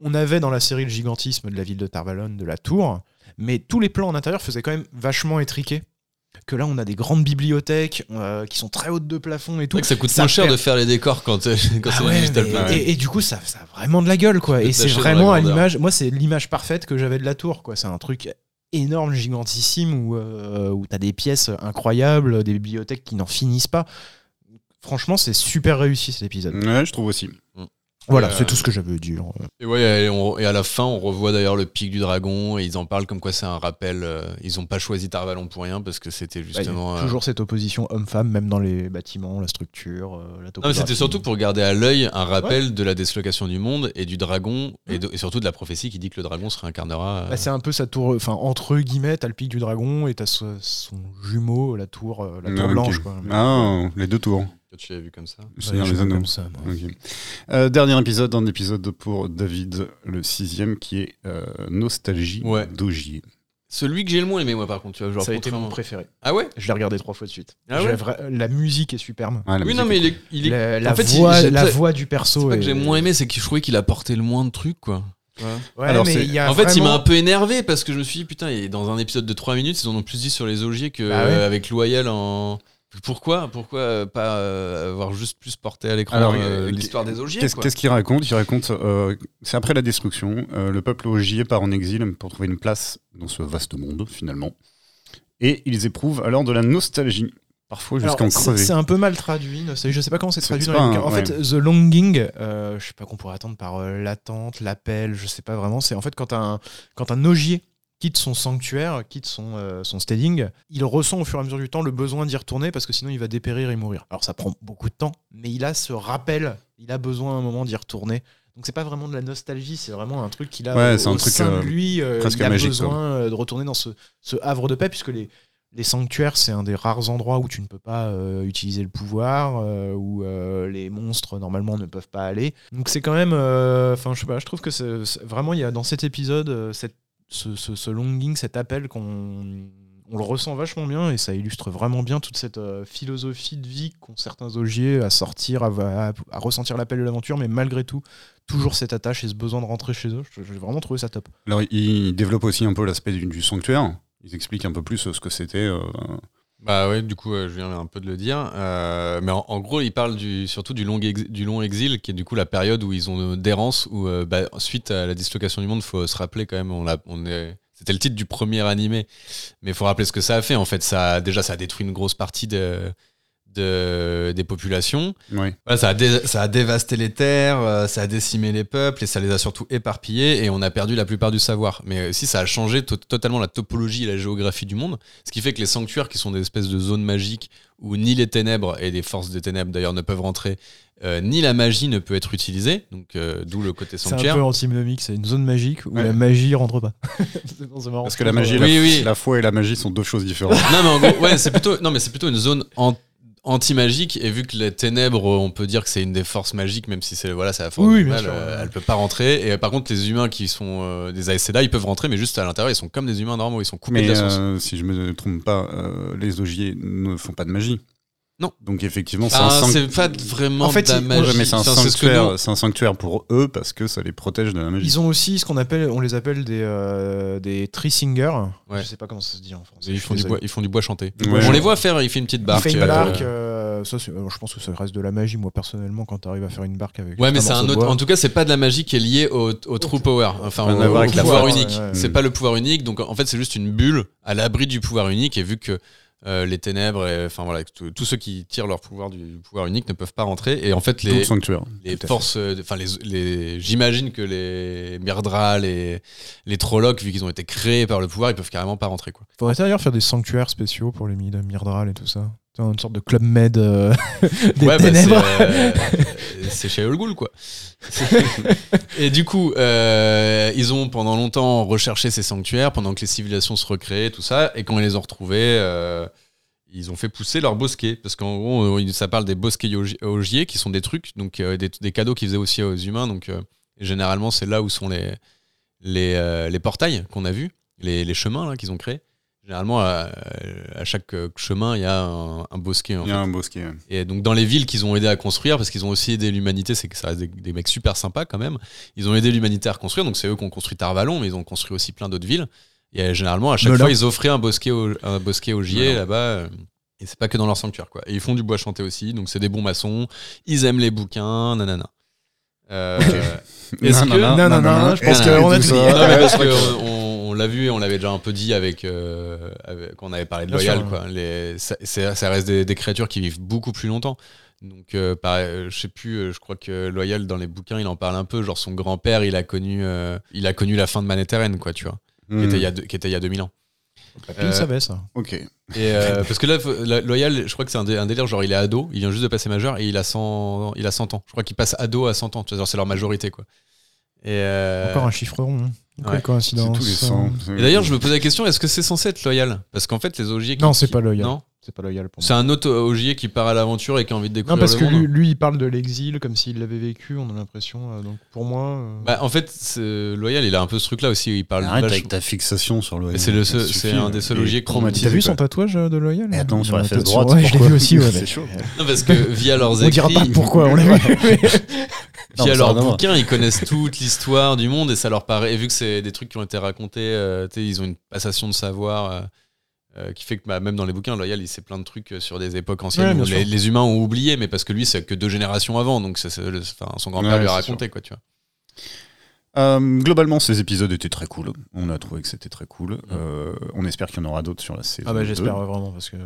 on avait dans la série le gigantisme de la ville de Tarvalon, de la tour, mais tous les plans en intérieur faisaient quand même vachement étriqués. Que là, on a des grandes bibliothèques euh, qui sont très hautes de plafond et tout. que ça coûte Ça moins cher perd- de faire les décors quand, euh, quand Ah c'est ouais, du digital mais- painting. Ouais. et, et du coup, ça, ça a vraiment de la gueule, quoi. Et c'est vraiment à l'image. Moi, c'est l'image parfaite que j'avais de la tour, quoi. C'est un truc énorme, gigantissime, où, euh, où t'as des pièces incroyables, des bibliothèques qui n'en finissent pas. Franchement, c'est super réussi cet épisode. Ouais, je trouve aussi. Voilà, Euh, c'est tout ce que j'avais à dire. Et ouais, et, on- et à la fin, on revoit d'ailleurs le pic du dragon et ils en parlent comme quoi c'est un rappel. euh, ils ont pas choisi Tarvalon pour rien parce que c'était Bah, il y a justement. euh, toujours cette opposition homme-femme, même dans les bâtiments, la structure, euh, la Non, mais topographie. c'était surtout pour garder à l'œil un rappel de la dislocation du monde et du dragon et, de- et surtout de la prophétie qui dit que le dragon se réincarnera. euh, Bah, c'est un peu sa tour, enfin entre guillemets, t'as le pic du dragon et t'as ce- son jumeau, la tour, la tour Ah, blanche. Quoi. Ah, les deux tours. Tu l'as vu comme ça. Seigneur Ouais, des Anneaux. comme ça, moi. Euh, dernier épisode, un épisode pour David, le sixième, qui est euh, Nostalgie Ouais. d'Ogier. Celui que j'ai le moins aimé, moi, par contre. Tu vois, genre, ça a été mon préféré. Ah ouais? Je l'ai regardé trois fois de suite. Ah ouais? Vra- la musique est superbe. Oui, non, mais il est. il est- La, la en fait, il- voix, la voix du perso. C'est pas est- que j'ai moins aimé, c'est que je trouvais qu'il apportait le moins de trucs, quoi. Ouais, Alors, mais y a En fait, il m'a un peu énervé parce que je me suis dit, putain, et dans un épisode de 3 minutes, ils en ont plus dit sur les ogiers que Bah ouais. euh, Loyal en. Pourquoi Pourquoi euh, pas euh, avoir juste plus porté à l'écran euh, l'histoire des ogiers Qu'est-ce qu'il raconte? Il raconte, euh, c'est après la destruction, euh, le peuple ogier part en exil pour trouver une place dans ce vaste monde, finalement. Et ils éprouvent alors de la nostalgie, parfois jusqu'en crever. C'est un peu mal traduit. Je sais pas comment c'est traduit dans les un-. En ouais. fait, The Longing, euh, je sais pas qu'on pourrait attendre par euh, l'attente, l'appel, je sais pas vraiment. C'est en fait quand un, quand un ogier quitte son sanctuaire, quitte son, euh, son steading, il ressent au fur et à mesure du temps le besoin d'y retourner parce que sinon il va dépérir et mourir. Alors ça prend beaucoup de temps, mais il a ce rappel, il a besoin à un moment d'y retourner. Donc c'est pas vraiment de la nostalgie, c'est vraiment un truc qu'il a Ouais, au, un au truc, sein euh, de lui. euh, presque il a magique, besoin euh, de retourner dans ce, ce havre de paix puisque les, les sanctuaires, c'est un des rares endroits où tu ne peux pas euh, utiliser le pouvoir, euh, où euh, les monstres normalement ne peuvent pas aller. Donc c'est quand même, euh, enfin je sais pas, je trouve que c'est vraiment il y a dans cet épisode euh, cette, ce, longing, cet appel qu'on on le ressent vachement bien et ça illustre vraiment bien toute cette euh, philosophie de vie qu'ont certains ogiers à sortir, à, ressentir l'appel de l'aventure, mais malgré tout toujours cette attache et ce besoin de rentrer chez eux. J'ai vraiment trouvé ça top. Alors, il développe aussi un peu l'aspect du, du sanctuaire. Ils expliquent un peu plus euh, ce que c'était. euh, Bah ouais, du coup, euh, je viens un peu de le dire. Euh, mais en, gros, il parle du, surtout du long, ex- du long exil, qui est du coup la période où ils ont euh, d'errance, où euh, bah, suite à la dislocation du monde, faut se rappeler quand même, on, l'a- on est, c'était le titre du premier animé, mais il faut rappeler ce que ça a fait. En fait, ça, a- déjà, ça a détruit une grosse partie de, de- des populations. Voilà, ça, a dé- ça a dévasté les terres, euh, ça a décimé les peuples et ça les a surtout éparpillés et on a perdu la plupart du savoir. Mais aussi, ça a changé to- totalement la topologie et la géographie du monde. Ce qui fait que les sanctuaires, qui sont des espèces de zones magiques où ni les ténèbres et les forces des ténèbres d'ailleurs ne peuvent rentrer, euh, ni la magie ne peut être utilisée, donc euh, d'où le côté C'est un sanctuaire. peu antinomique, c'est une zone magique où Ouais. la magie rentre pas. Marrant. Parce que la magie, Oui, la, oui. la foi et la magie sont deux choses différentes. non mais en gros, ouais, c'est plutôt, non mais c'est plutôt une zone an- anti-magique et vu que les ténèbres, on peut dire que c'est une des forces magiques, même si c'est voilà, c'est la force Oui, du mal, euh, elle peut pas rentrer. Et par contre, les humains qui sont euh, des Aes Sedai, ils peuvent rentrer, mais juste à l'intérieur, ils sont comme des humains normaux, ils sont coupés Mais de la source. euh, si je me trompe pas, les ogiers ne font pas de magie. Non. Donc effectivement, c'est Ah, un, pas vraiment En fait, de la ils- magie. Ouais, c'est un, Enfin, c'est ce que nous- sanctuaire, c'est un sanctuaire pour eux parce que ça les protège de la magie. Ils ont aussi ce qu'on appelle, on les appelle des, euh, des tree singers. Ouais. Je sais pas comment ça se dit en français. Ils font, du bois, ils font du bois chanté. Ouais. On les voit faire, il fait une petite barque. fait une euh, barque, euh, ça, euh, je pense que ça reste de la magie, moi personnellement, quand tu arrives à faire une barque avec. Ouais, mais c'est un autre. En tout cas, c'est pas de la magie qui est liée au, au true power. Enfin, au, pouvoir unique. C'est pas le pouvoir unique. Donc, en fait, c'est juste une bulle à l'abri du pouvoir unique. Et vu que euh, les ténèbres, et, enfin voilà, tous ceux qui tirent leur pouvoir du pouvoir unique ne peuvent pas rentrer. Et en fait, Tout le les, les forces, euh, enfin les, les j'imagine que les Myrdra, les les Trollocs, vu qu'ils ont été créés par le pouvoir, ils peuvent carrément pas rentrer quoi. Faudrait d'ailleurs faire des sanctuaires spéciaux pour les Myrdral et tout ça. Une sorte de club med euh, des Ouais, bah, c'est, ténèbres. euh, c'est chez All Ghoul, quoi. et du coup, euh, ils ont pendant longtemps recherché ces sanctuaires pendant que les civilisations se recréaient, tout ça. Et quand ils les ont retrouvés, euh, ils ont fait pousser leurs bosquets. Parce qu'en gros, ça parle des bosquets ogiers, qui sont des trucs, donc des, des cadeaux qu'ils faisaient aussi aux humains. Donc, généralement, c'est là où sont les, les, les portails qu'on a vus, les, les chemins qu'ils ont créés. Généralement, à, à chaque euh, chemin, il y a un, un bosquet. en Il y a un bosquet. ouais. et donc dans les villes qu'ils ont aidé à construire, parce qu'ils ont aussi aidé l'humanité, c'est que ça reste des, des mecs super sympas quand même. Ils ont aidé l'humanité à reconstruire, donc c'est eux qui ont construit Tarvalon, mais ils ont construit aussi plein d'autres villes. Et euh, généralement, à chaque Melun. fois, ils offraient un bosquet au, un bosquet au gier là-bas. euh, et c'est pas que dans leur sanctuaire, quoi. Et ils font du bois chanté aussi, donc c'est des bons maçons. Ils aiment les bouquins, nanana. Euh, Est-ce que- Non, non, non, je pense qu'on a tout dit. non, mais parce qu'on on, l'a vu et on l'avait déjà un peu dit avec, euh, avec- quand on avait parlé de Bien Loyal. sûr, quoi. Les, ça, reste des, des créatures qui vivent beaucoup plus longtemps. Donc, euh, pareil, euh, je sais plus, euh, je crois que Loyal, dans les bouquins, il en parle un peu. Genre, son grand-père, il, a connu, euh, il a connu la fin de Manhattan, quoi, tu vois, qui, Hmm. était il y a qui était il y a 2000 ans. Le Euh, savait ça. Ok. Et euh, parce que là, Loyal, je crois que c'est un, dé- un délire, genre il est ado, il vient juste de passer majeur et il a 100, il a 100 ans. Je crois qu'il passe ado à 100 ans, tu vois, genre, c'est leur majorité, quoi. Et, euh, Encore un chiffre rond. hein. Quelle ouais. Coïncidence. tous les. 100. Et d'ailleurs, je me posais la question, est-ce que c'est censé être loyal? Parce qu'en fait, les ogiers qui... Non, c'est pas loyal. Non? C'est pas loyal pour moi. C'est un autre ogier qui part à l'aventure et qui a envie de découvrir Non, parce le que monde lui, lui, il parle de l'exil comme s'il l'avait vécu, on a l'impression. euh, donc pour moi. euh, Bah, en fait, c'est- Loyal, il a un peu ce truc-là aussi, où il parle Arrête avec ta fixation sur le. Mais c'est le seul- c'est un des seuls il est ogiers qu'on- traumatisé, T'as vu son tatouage euh, de Loyal Et attends, sur la fesse droite. Ouais, je l'ai pourquoi vu aussi. ouais, C'est chaud. Non, parce que via leurs On dira écrits, pas pourquoi, on l'a vu. via leurs bouquins, ils connaissent toute l'histoire du monde et ça leur paraît. Et vu que c'est des trucs qui ont été racontés, euh, ils ont une passation de savoir euh, qui fait que bah, même dans les bouquins, Loyal, il sait plein de trucs euh, sur des époques anciennes Ouais, où les, les humains ont oublié, mais parce que lui, c'est que deux générations avant, donc c'est- c'est le- enfin, son grand-père Ouais, lui a raconté, quoi, tu vois. Euh, globalement, ces épisodes étaient très cool. On a trouvé que c'était très cool. Euh, on espère qu'il y en aura d'autres sur la saison. Ah bah 2. j'espère vraiment parce que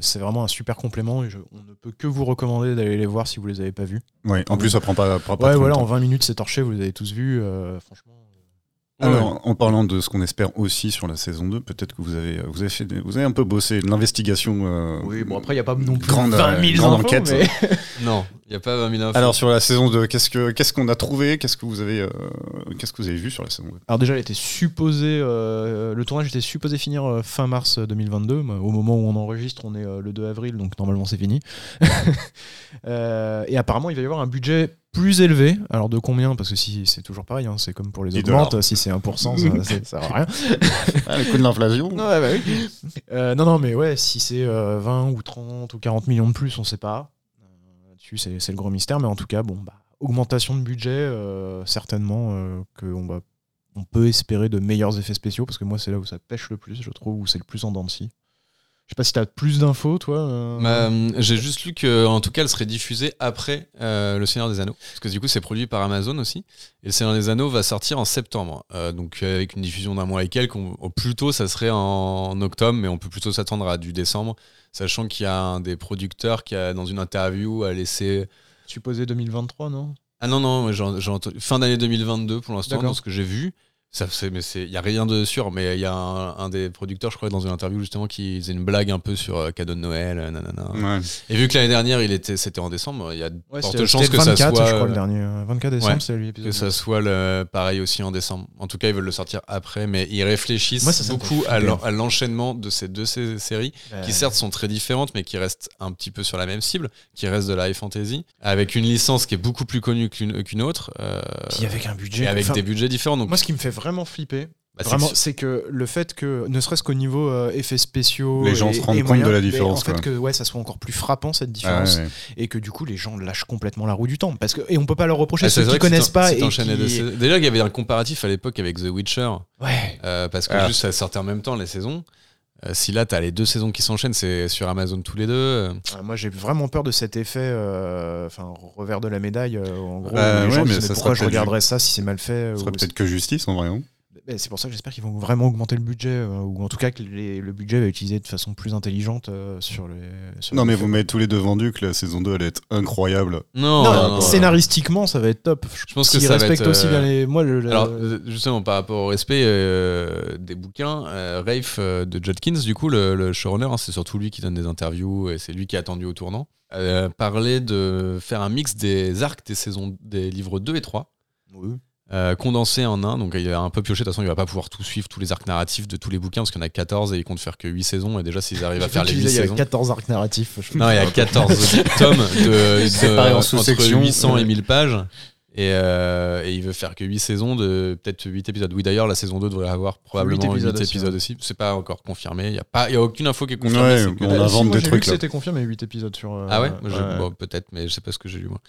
c'est vraiment un super complément et je- on ne peut que vous recommander d'aller les voir si vous les avez pas vus. Ouais, en plus, ça prend pas, prend pas Ouais trop voilà en temps. 20 minutes c'est torché, vous les avez tous vus euh, franchement. Alors, en parlant de ce qu'on espère aussi sur la saison 2, peut-être que vous avez, vous avez, fait vous avez un peu bossé l'investigation. euh, Oui bon après il y a pas non plus grande, 20 000 grande infos, enquête. mais- Non, il n'y a pas 20 000 infos. Alors, sur la saison 2, qu'est-ce que qu'est-ce qu'on a trouvé? Qu'est-ce que vous avez euh, qu'est-ce que vous avez vu sur la saison 2 Alors déjà, elle était supposée, euh, le tournage était supposé finir euh, fin mars 2022. mais Au moment où on enregistre, on est euh, le 2 avril, donc normalement c'est fini. Euh, et apparemment, il va y avoir un budget plus élevé. Alors de combien? Parce que si c'est toujours pareil, hein, c'est comme pour les 10 augmentes. Si c'est 1%, ça, ça, ça sert à rien. ah, Le coup de l'inflation Ouais, bah oui. Euh, non, non, mais ouais, si c'est euh, 20 ou 30 ou 40 millions de plus, on sait pas. Euh, Là-dessus, c'est c'est le gros mystère. Mais en tout cas, bon, bah, augmentation de budget, euh, certainement euh, qu'on va, on peut espérer de meilleurs effets spéciaux parce que moi, c'est là où ça pêche le plus, je trouve, où c'est le plus en dents de scie. Je sais pas si t'as plus d'infos, toi. euh. Bah, J'ai juste lu que, en tout cas, elle serait diffusée après euh, Le Seigneur des Anneaux. Parce que du coup, c'est produit par Amazon aussi. Et Le Seigneur des Anneaux va sortir en septembre. Euh, donc, avec une diffusion d'un mois et quelques, on- au plus tôt, ça serait en octobre, mais on peut plutôt s'attendre à du décembre. Sachant qu'il y a un des producteurs qui, a, dans une interview, a laissé. Supposé 2023, non? Ah non, non, entendu- fin d'année 2022 pour l'instant, dans ce que j'ai vu. Ça, c'est- mais c'est- il y a rien de sûr, mais il y a un, un des producteurs, je crois, dans une interview justement, qui faisait une blague un peu sur euh, cadeau de Noël, euh, nanana. Ouais. Et vu que l'année dernière, il était, c'était en décembre, il y a Ouais, forte c'était- chance c'était que le 24, ça soit, je crois, le euh, dernier. euh, 24 décembre, ouais, c'est l'épisode. que ça soit le, pareil aussi en décembre. En tout cas, ils veulent le sortir après, mais ils réfléchissent Moi, ça, beaucoup à flipper. l'en- à l'enchaînement de ces deux sé- séries, qui certes sont très différentes, mais qui restent un petit peu sur la même cible, qui restent de la high fantasy, avec une licence qui est beaucoup plus connue qu'une qu'une autre, euh, Puis avec un budget. et avec enfin, des budgets différents. Donc, Moi, ce qui me fait vraiment flipper, bah, c'est Vraiment, que- c'est que le fait que, ne serait-ce qu'au niveau euh, effets spéciaux, Les gens et- se rendent compte de la différence, En fait, quoi. que ouais, ça soit encore plus frappant cette Ah, différence, ouais, ouais. et que du coup, les gens lâchent complètement la roue du temps. Parce que et on peut pas leur reprocher Ah, ceux qui connaissent pas et qui... Déjà, il y avait un comparatif à l'époque avec The Witcher, Ouais. euh, parce que Ah. juste ça sortait en même temps les saisons. Euh, si là, t'as les deux saisons qui s'enchaînent, c'est sur Amazon tous les deux. euh, Euh, Moi, j'ai vraiment peur de cet effet, euh, enfin revers de la médaille. euh, en gros, Bah, où les ouais, gens mais disent, pourquoi je regarderais ça si c'est mal fait Ce ou- serait peut-être que justice en vrai. hein. Ben, c'est pour ça que j'espère qu'ils vont vraiment augmenter le budget, euh, ou en tout cas que les- le budget va être utilisé de façon plus intelligente euh, sur les. sur Non, les mais vous mettez tous les deux vendus que la saison 2 allait être incroyable. Non, Non, non, non. scénaristiquement, ça va être top. Je pense que ça être, aussi euh, bien les. Moi, le- Alors, le- justement, par rapport au respect euh, des bouquins, euh, Rafe euh, de Judkins, du coup, le, le showrunner, hein, c'est surtout lui qui donne des interviews et c'est lui qui est attendu au tournant, euh, parlait de faire un mix des arcs des saisons des livres 2 et 3. Euh, condensés en un, donc il a un peu pioché, de toute façon il va pas pouvoir tout suivre, tous les arcs narratifs de tous les bouquins, parce qu'il y en a 14 et il compte faire que 8 saisons, et déjà s'ils arrivent à faire les qu'il 8 disait, il y saisons... a 14 arcs narratifs. je- Non, il y a 14 tomes de, de- en entre sous-sections. 800 et Ouais. 1000 pages. Et, euh, et il veut faire que 8 saisons de peut-être 8 épisodes. Oui, d'ailleurs, la saison 2 devrait avoir probablement 8 épisodes épisodes, aussi, aussi. C'est pas encore confirmé. Il n'y a, pas- il y a aucune info qui est confirmée. Ouais, que on invente si, des trucs. C'était confirmé 8 épisodes sur. euh, Ah ouais, ouais. bon, Peut-être, mais je sais pas ce que j'ai lu moi.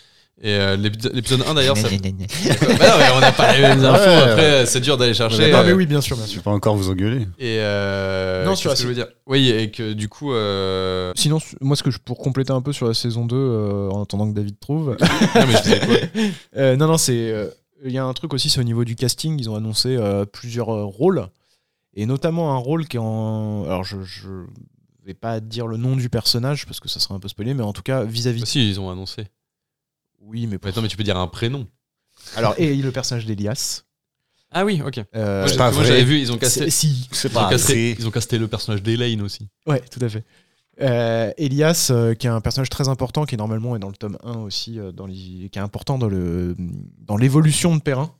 Et euh, l'épisode l'épisode 1 d'ailleurs, ça... Bah non, mais on n'a pas les mêmes infos. Ouais. Après, c'est dur d'aller chercher. Non, mais euh, oui, bien sûr, bien Je vais sûr. pas encore vous engueuler. Et euh, Non, sur la que je veux dire? Oui, et que du coup, euh, Sinon, moi, ce que je, pour compléter un peu sur la saison 2, euh, en attendant que David trouve. non, mais je disais quoi? Euh, non, non, c'est. euh, Il y a un truc aussi, c'est au niveau du casting. Ils ont annoncé euh, plusieurs euh, rôles. Et notamment un rôle qui est en. Alors, je, je vais pas dire le nom du personnage parce que ça serait un peu spoilé, mais en tout cas, vis-à-vis. Bah, Si, ils ont annoncé. Oui, mais. Mais Attends, mais tu peux dire un prénom. Alors, et le personnage d'Elias. Ah oui, ok. Euh, Moi, pas moi, j'avais vu, ils ont casté. c'est- si. C'est Ils ont, casté, ils ont casté le personnage d'Elaine aussi. Ouais, tout à fait. Euh, Elias, euh, qui est un personnage très important, qui normalement est dans le tome 1 aussi, euh, dans les- qui est important dans le dans l'évolution de Perrin.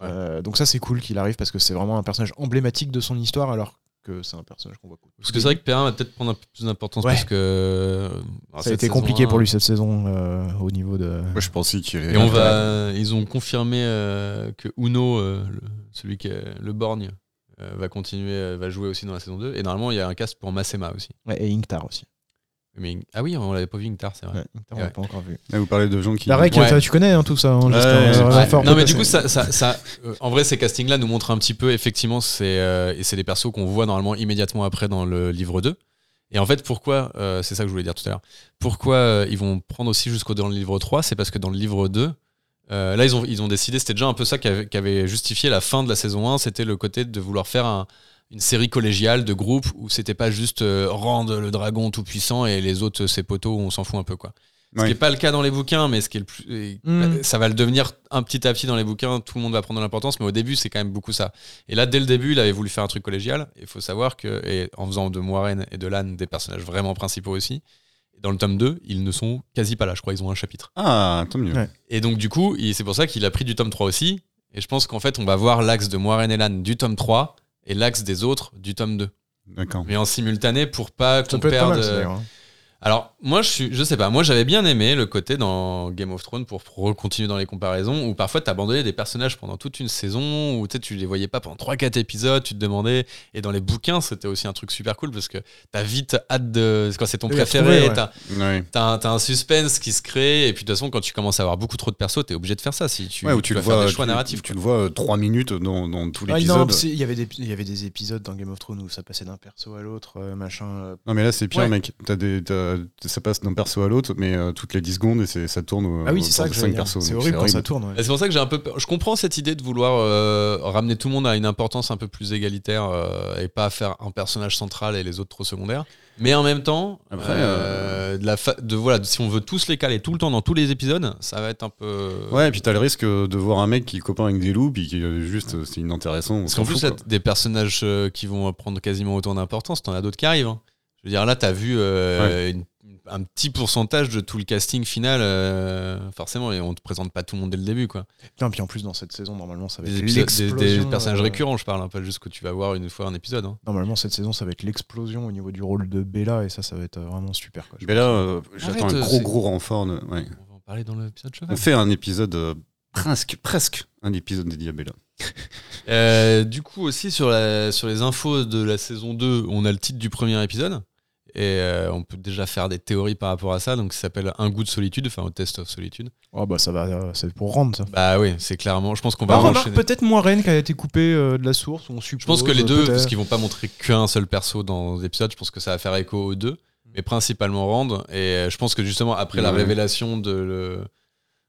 Ouais. Euh, donc ça c'est cool qu'il arrive parce que c'est vraiment un personnage emblématique de son histoire alors que c'est un personnage qu'on voit. Parce que c'est vrai que Perrin va peut-être prendre un peu plus d'importance Ouais. parce que. alors, ça a été compliqué 1, pour lui cette saison euh, au niveau de. Moi, je pensais qu'il Et on va, ils ont confirmé euh, que Uno, euh, le- celui qui est le borgne, euh, va continuer, va jouer aussi dans la saison 2. Et normalement, il y a un cast pour Masema aussi. Ouais, et Inktar aussi. Mais, ah oui, on l'avait pas vu Inktar, c'est vrai. Ouais, Inktar, on Ouais. l'a pas encore vu. Là, vous parlez de gens qui. La rec, Ouais. tu connais hein, tout ça. hein, euh, falloir Non, mais du coup, ça, ça, ça- euh, en vrai, ces castings-là nous montrent un petit peu, effectivement, c'est euh, et c'est des persos qu'on voit normalement immédiatement après dans le livre 2. Et en fait, pourquoi, euh, c'est ça que je voulais dire tout à l'heure, pourquoi euh, ils vont prendre aussi jusqu'au dans le livre 3, c'est parce que dans le livre 2, euh, là, ils ont, ils ont décidé, c'était déjà un peu ça qui avait, qui avait justifié la fin de la saison 1, c'était le côté de vouloir faire un- une série collégiale de groupe où c'était pas juste euh, Rand le dragon tout puissant et les autres, euh, ses poteaux, on s'en fout un peu, quoi. Ce qui n'est pas le cas dans les bouquins, mais ce qui est le plus. Mm. bah, Ça va le devenir un petit à petit dans les bouquins, tout le monde va prendre de l'importance, mais au début, c'est quand même beaucoup ça. Et là, dès le début, il avait voulu faire un truc collégial. Il faut savoir que, et en faisant de Moiraine et de Lan des personnages vraiment principaux aussi, dans le tome 2, ils ne sont quasi pas là, je crois, ils ont un chapitre. Ah, tant mieux. Ouais. Et donc, du coup, c'est pour ça qu'il a pris du tome 3 aussi. Et je pense qu'en fait, on va voir l'axe de Moiraine et Lan du tome 3 et l'axe des autres du tome 2. D'accord. Mais en simultané pour pas qu'on perde. mal, hein. Alors, moi, je suis, je sais pas, moi j'avais bien aimé le côté dans Game of Thrones pour, pour continuer dans les comparaisons où parfois t'abandonnais des personnages pendant toute une saison où tu sais, tu les voyais pas pendant 3-4 épisodes, tu te demandais. Et dans les bouquins, c'était aussi un truc super cool parce que t'as vite hâte de. Quand c'est ton Oui, préféré, t'as Ouais. t'as un, suspense qui se crée et puis de toute façon, quand tu commences à avoir beaucoup trop de persos, t'es obligé de faire ça si tu, Ouais, où tu tu le vas faire vois, des choix tu, narratifs. tu le vois euh, trois minutes dans, dans tout Ah, l'épisode. c'est- il y avait des il y avait des épisodes dans Game of Thrones où ça passait d'un perso à l'autre, euh, machin. euh, Non mais là c'est pire Ouais. mec, T'as des, t'as- ça passe d'un perso à l'autre mais euh, toutes les 10 secondes et ça tourne au- Ah oui, c'est ça que dire. persos, C'est horrible quand ça tourne. ouais. Et C'est pour ça que j'ai un peu peur. Je comprends cette idée de vouloir euh, ramener tout le monde à une importance un peu plus égalitaire euh, et pas faire un personnage central et les autres trop secondaires. Mais en même temps, Après, euh, de la fa- de, voilà, si on veut tous les caler tout le temps dans tous les épisodes, ça va être un peu. Ouais, et puis t'as le risque de voir un mec qui est copain avec des loups puis qui est juste euh, c'est inintéressant. Parce qu'en plus, fout, des personnages euh, qui vont prendre quasiment autant d'importance, t'en as d'autres qui arrivent. hein. Je veux dire, là, t'as vu euh, une- un petit pourcentage de tout le casting final, euh, forcément, et on te présente pas tout le monde dès le début, quoi. Non, puis en plus, dans cette saison, normalement, ça va Des, être des- personnages euh, récurrents, je parle, hein, pas juste que tu vas voir une fois un épisode. hein. Normalement, cette saison, ça va être l'explosion au niveau du rôle de Bella, et ça, ça va être vraiment super. Quoi. euh, j'attends Arrête, un gros gros renfort. de- ouais. On va en parler dans l'épisode cheval. On fait un épisode euh, presque presque un épisode dédié à Bella. Euh, du coup, aussi sur, la, sur les infos de la saison 2, on a le titre du premier épisode. Et euh, on peut déjà faire des théories par rapport à ça. Donc, ça s'appelle Un goût de solitude, enfin, au test of solitude. Oh, bah, ça va, euh, c'est pour rendre ça. Bah oui, c'est clairement. Je pense qu'on va Bah, remarque, peut-être Moiraine qui a été coupée euh, de la source, on suppose. Je pense que les euh, deux, peut-être. parce qu'ils vont pas montrer qu'un seul perso dans l'épisode, je pense que ça va faire écho aux deux, mais principalement Rand. Et euh, je pense que justement, après la révélation de, le-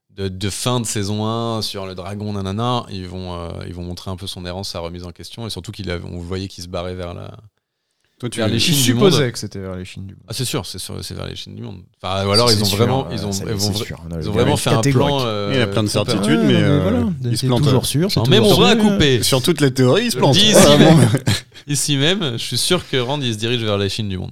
de, de fin de saison 1 sur le dragon, nanana, ils vont, euh, ils vont montrer un peu son errance, sa remise en question, et surtout qu'il avait- on voyait qu'il se barrait vers la. Toi, tu vers les Je Chines du monde. supposais que c'était vers les Chines du monde. Ah, c'est sûr, c'est sûr, c'est vers les Chines du monde. Enfin, ou alors ils ont sûr, vraiment, euh, ils ont, ça, ils vont, sûr. On a ils ont vraiment fait un plan. euh, Il y a plein de certitudes. Ouais, mais, non, euh, voilà, il se c'est plante. toujours sûr. toujours bras à sûr. couper. Sur toutes les théories, il se plante. Dis ici, Vraiment. même. Ici même, je suis sûr que Rand il se dirige vers les Chines du monde.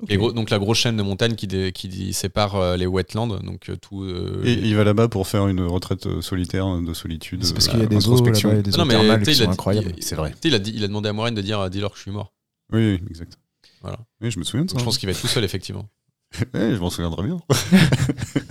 Ok. Et gros- donc la grosse chaîne de montagnes qui, dé- qui sépare euh, les wetlands, donc euh, tout. euh, Et les- il va là-bas pour faire une retraite euh, solitaire de solitude. C'est parce euh, qu'il y a des eaux là-bas et des Ah non, eaux mais thermales qui il a sont incroyables. il- C'est vrai. Il a, dit- il a demandé à Moraine de dire dis-leur que je suis mort. Oui, oui, exact. Voilà. Oui, je me souviens de ça. Donc je pense qu'il va être tout seul, effectivement. Ouais, je m'en souviendrai bien.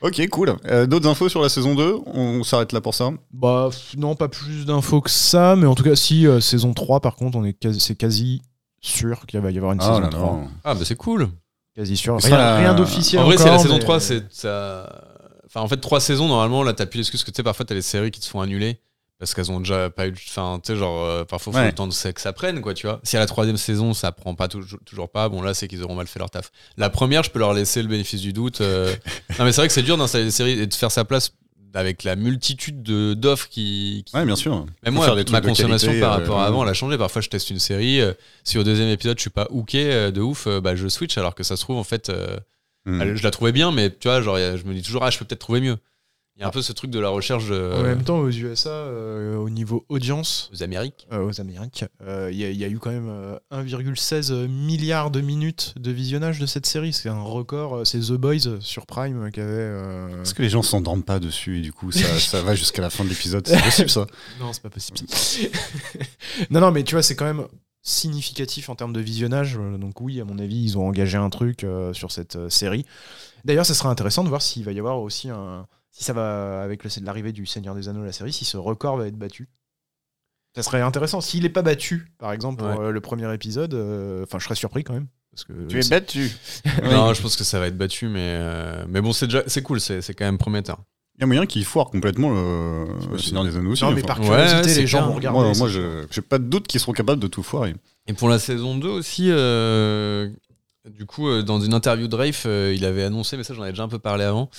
ok, cool. Euh, D'autres infos sur la saison 2 On s'arrête là pour ça Bah non, pas plus d'infos que ça, mais en tout cas, si euh, saison 3, par contre, on est quasi, c'est quasi sûr qu'il va y avoir une Ah saison là 3. là. Ah, bah c'est cool. Quasi sûr. Rien, la- rien d'officiel. En vrai, c'est la saison mais- 3, c'est ça. Enfin, en fait, trois saisons, normalement, là, t'as plus l'excuse que tu sais, parfois, t'as les séries qui te font annuler parce qu'elles ont déjà pas eu. Enfin, tu sais, genre, euh, parfois, faut Ouais. le temps de que ça prenne, quoi, tu vois. Si à la troisième saison, ça prend pas toujours, toujours pas, bon, là, c'est qu'ils auront mal fait leur taf. La première, je peux leur laisser le bénéfice du doute. euh. non, mais c'est vrai que c'est dur d'installer des séries et de faire sa place avec la multitude de- d'offres qui, qui- Ouais, bien sûr. Mais moi, ma consommation qualité, par euh, rapport à avant, elle a changé. Parfois, je teste une série. euh, si au deuxième épisode, je suis pas hooké euh, de ouf, bah, je switch. Alors que ça se trouve, en fait, Hmm. elle- je la trouvais bien, mais tu vois, genre, je me dis toujours, ah, je peux peut-être trouver mieux. Il y a un peu ce truc de la recherche de- En même temps, aux USA, euh, au niveau audience, aux Amériques. euh, aux Amériques, euh, il y, a- il y a eu quand même euh, 1,16 milliard de minutes de visionnage de cette série. C'est un record. C'est The Boys sur Prime qui avait. euh, Est-ce que les gens s'endorment pas dessus et du coup ça, ça va jusqu'à la fin de l'épisode? C'est possible ça? Non, c'est pas possible. non, non, mais tu vois, c'est quand même significatif en termes de visionnage. Donc oui, à mon avis, ils ont engagé un truc euh, sur cette euh, série. D'ailleurs, ça sera intéressant de voir s'il va y avoir aussi un... Si ça va, avec l'arrivée du Seigneur des Anneaux, la série, si ce record va être battu. Ça serait intéressant. S'il n'est pas battu, par exemple, pour Ouais. euh, le premier épisode, euh, enfin, je serais surpris quand même. Parce que Tu es battu. Non, je pense que ça va être battu, mais, euh, mais bon, c'est déjà, c'est cool, c'est c'est quand même prometteur. Il y a moyen qu'ils foirent complètement le. Seigneur des Anneaux aussi. Non, mais enfin. par curiosité, ouais, les gens vont regarder. Moi, moi je j'ai pas de doute qu'ils seront capables de tout foirer. Et pour la saison 2 aussi, euh, du coup, euh, dans une interview de Rafe, euh, il avait annoncé, mais ça j'en avais déjà un peu parlé avant,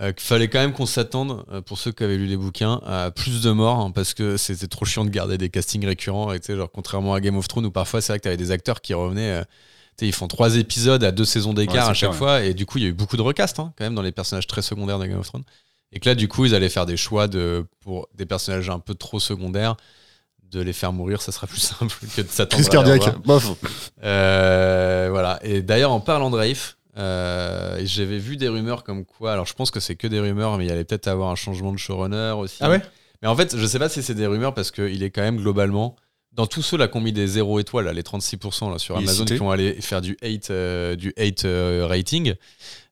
euh, qu'il fallait quand même qu'on s'attende, pour ceux qui avaient lu les bouquins, à plus de morts, hein, parce que c'était trop chiant de garder des castings récurrents, et tu sais, genre contrairement à Game of Thrones, où parfois c'est vrai que t'avais des acteurs qui revenaient... tu sais, ils font trois épisodes à deux saisons d'écart Ouais, à chaque clair, fois, et du coup, il y a eu beaucoup de recast hein, quand même dans les personnages très secondaires de Game of Thrones. Et que là, du coup, ils allaient faire des choix de, pour des personnages un peu trop secondaires, de les faire mourir, ça sera plus simple que de s'attendre Crise cardiaque. Bof. Euh, voilà. Et d'ailleurs, en parlant de Rafe, euh, j'avais vu des rumeurs comme quoi. Alors, je pense que c'est que des rumeurs, mais il allait peut-être avoir un changement de showrunner aussi. Ah ouais? Mais en fait, je sais pas si c'est des rumeurs parce qu'il est quand même globalement. Dans tous ceux là qui ont mis des 0 étoiles, là, les 36% là, sur Il Amazon qui ont allé faire du 8, euh, du 8 euh, rating,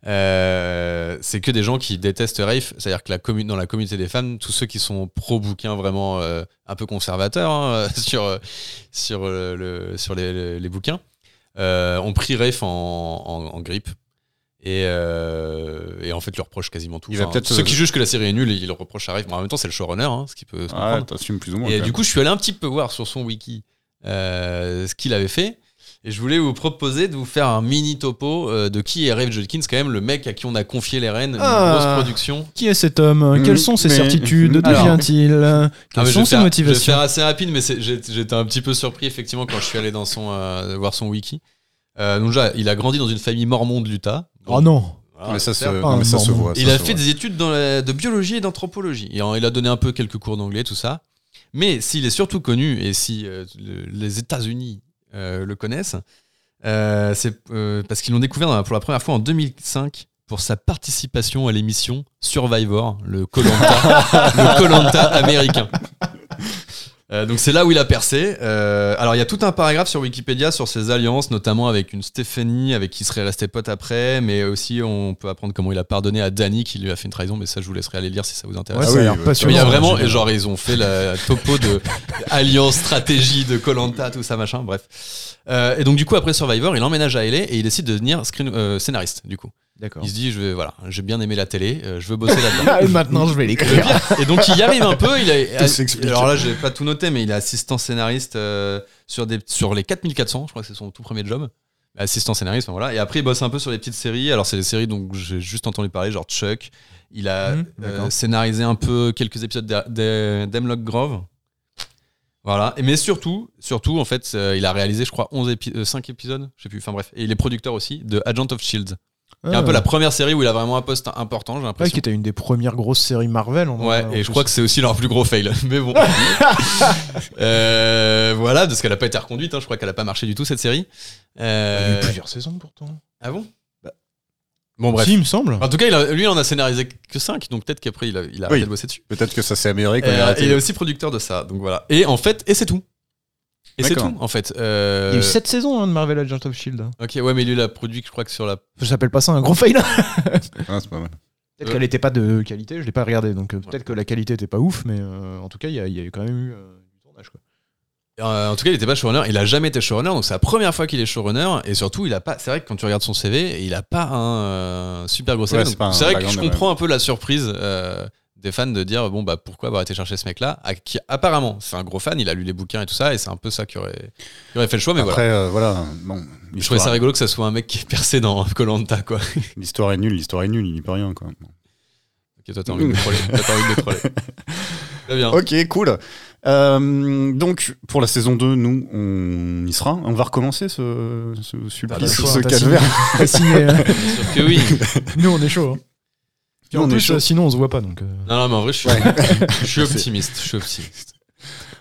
euh, c'est que des gens qui détestent Rafe. C'est-à-dire que la dans la communauté des fans, tous ceux qui sont pro-bouquin vraiment euh, un peu conservateurs hein, sur, euh, sur, le, sur les, bouquins, euh, ont pris Rafe en, en- en grippe. Et, et en fait, lui reprochent quasiment tout. Enfin, ceux qui jugent que la série est nulle, ils le reprochent à Rafe. En même temps, c'est le showrunner, hein, ce qui peut se comprendre. t'assumes plus ou moins. Et du coup, je suis allé un petit peu voir sur son wiki ce qu'il avait fait. Et je voulais vous proposer de vous faire un mini topo euh, de qui est Rafe Judkins, quand même le mec à qui on a confié les rênes, une Ah. grosse production. Qui est cet homme? Mm, Quelles sont ses mais- certitudes? D'où vient-il? Ah, Quelles sont ses faire- Je vais motivations faire assez rapide, mais j'étais un petit peu surpris effectivement quand je suis allé dans son, euh, voir son wiki. Euh, donc déjà, il a grandi dans une famille mormon de l'Utah. Oh non mais ça, se, certes. non, mais ça se voit. ça Il a fait voit. des études dans la- de biologie et d'anthropologie. Et en- il a donné un peu quelques cours d'anglais, tout ça. Mais s'il est surtout connu, et si euh, le- les États-Unis le connaissent, euh, c'est euh, parce qu'ils l'ont découvert la- pour la première fois en 2005 pour sa participation à l'émission Survivor, le Colanta, le Colanta américain. Euh, donc c'est là où il a percé. Euh, alors il y a tout un paragraphe sur Wikipédia sur ses alliances, notamment avec une Stéphanie avec qui il serait resté pote après, mais aussi on peut apprendre comment il a pardonné à Danny qui lui a fait une trahison, mais ça je vous laisserai aller lire si ça vous intéresse. Ouais, Ah ouais, il y a vraiment, et genre ils ont fait la topo de alliance, stratégie de Colanta, tout ça machin, bref. Euh, et donc du coup après Survivor, il emménage à LA et il décide de devenir screen- euh, scénariste du coup. D'accord. Il se dit je vais voilà, j'ai bien aimé la télé, euh, je veux bosser là-dedans. Et maintenant, je vais l'écrire. et donc il y arrive un peu. Il a, alors là, j'ai pas tout noté, mais il est assistant scénariste euh, sur, des, sur les 4400. Je crois que c'est son tout premier job. assistant scénariste, voilà. Et après, il bosse un peu sur les petites séries. Alors, c'est des séries dont j'ai juste entendu parler, genre Chuck. Il a Mhm, euh, scénarisé un peu quelques épisodes d'Hemlock Grove. Voilà. Mais surtout, surtout, en fait, euh, il a réalisé, je crois, 11 épi- euh, 5 épisodes, je sais plus, enfin bref. Et il est producteur aussi de Agent of Shield. qui est un peu la première série où il a vraiment un poste important, j'ai Ouais, l'impression. qui était une des premières grosses séries Marvel. en- Ouais, en et je crois que c'est aussi leur plus gros fail. Mais bon. Euh, voilà, parce qu'elle a pas été reconduite. hein. Je crois qu'elle a pas marché du tout cette série. Il y a Euh, eu plusieurs saisons pourtant. Ah bon? Bon bref. Si, il me semble. En tout cas, il a- lui, il en a scénarisé que 5, donc peut-être qu'après, il a, il a arrêté Oui. de bosser dessus. Peut-être que ça s'est amélioré quand il a Euh, arrêté. et il est aussi producteur de ça, donc voilà. Et en fait, et c'est tout. Et c'est D'accord. tout, en fait. Euh, Il y a eu 7 saisons hein, de Marvel Agent of Shield. Ok, ouais, mais lui, il a produit, je crois que sur la. Ça s'appelle pas ça un gros fail. Ah, c'est pas mal. Peut-être Ouais. qu'elle était pas de qualité, je l'ai pas regardé, donc euh, peut-être que la qualité était pas ouf, mais euh, en tout cas, il y, a- il y a eu quand même eu euh, du tournage. Quoi. Euh, en tout cas, il était pas showrunner. Il a jamais été showrunner, donc c'est la première fois qu'il est showrunner. Et surtout, il a pas. C'est vrai que quand tu regardes son CV, il a pas un euh, super gros CV. Ouais, c'est vrai que je comprends un peu la surprise euh, des fans de dire bon bah pourquoi avoir été chercher ce mec-là, qui apparemment c'est un gros fan. Il a lu les bouquins et tout ça, et c'est un peu ça qui aurait, qui aurait fait le choix. Mais Après, voilà. voilà. Bon, Je trouvais ça rigolo que ça soit un mec qui est percé dans Colanta quoi. L'histoire est nulle, l'histoire est nulle, il n'y peut rien, quoi. Ok, toi t'as envie de troller. Envie de troller. Très bien. Ok, cool. Euh, donc, pour la saison 2, nous, on y sera. On va recommencer ce, ce Bah, supplice, d'accord, ce calvaire. Signé, hein. Sûr que oui. Nous, on est chaud. Hein. Nous, en on est plus, chaud. euh, sinon, on se voit pas. Donc, euh, Non, non, mais en vrai, je suis, je suis optimiste. Je suis optimiste.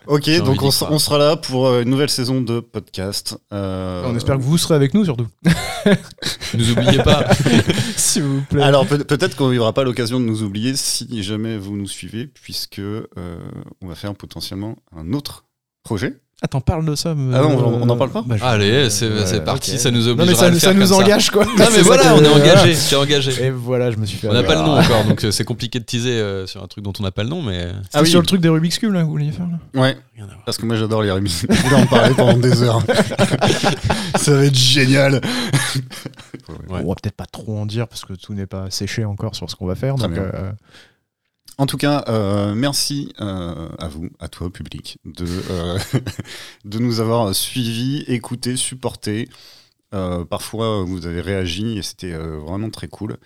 Ok, donc on, sera là pour euh, une nouvelle saison de podcast. Euh, On espère que vous serez avec nous, surtout. Nous oubliez pas. S'il vous plaît. Alors peut- peut-être qu'on n'aura pas l'occasion de nous oublier si jamais vous nous suivez, puisque euh, on va faire potentiellement un autre projet. Attends, parle de ça. mais- Ah non, on- on en parle pas Bah, je- Allez, c'est Ouais, parti. Ça nous Non, obligera mais ça, à le ça faire nous comme ça. engage, quoi. Non, mais voilà, on est engagé. Je suis engagé. Et voilà, je me suis fait. On n'a pas le nom encore, donc euh, c'est compliqué de teaser euh, sur un truc dont on n'a pas le nom, mais. C'était Ah oui. sur le truc des Rubik's Cube, là, vous vouliez faire, là Ouais, parce que moi j'adore les Rubik's. Je voulais en parler pendant des heures. Ça va être génial. Ouais. On va peut-être pas trop en dire, parce que tout n'est pas séché encore sur ce qu'on va faire. Très Donc, bien. euh, En tout cas, euh, merci euh, à vous, à toi, public, de, euh, de nous avoir suivis, écoutés, supportés. Euh, parfois, vous avez réagi et c'était euh, vraiment très cool.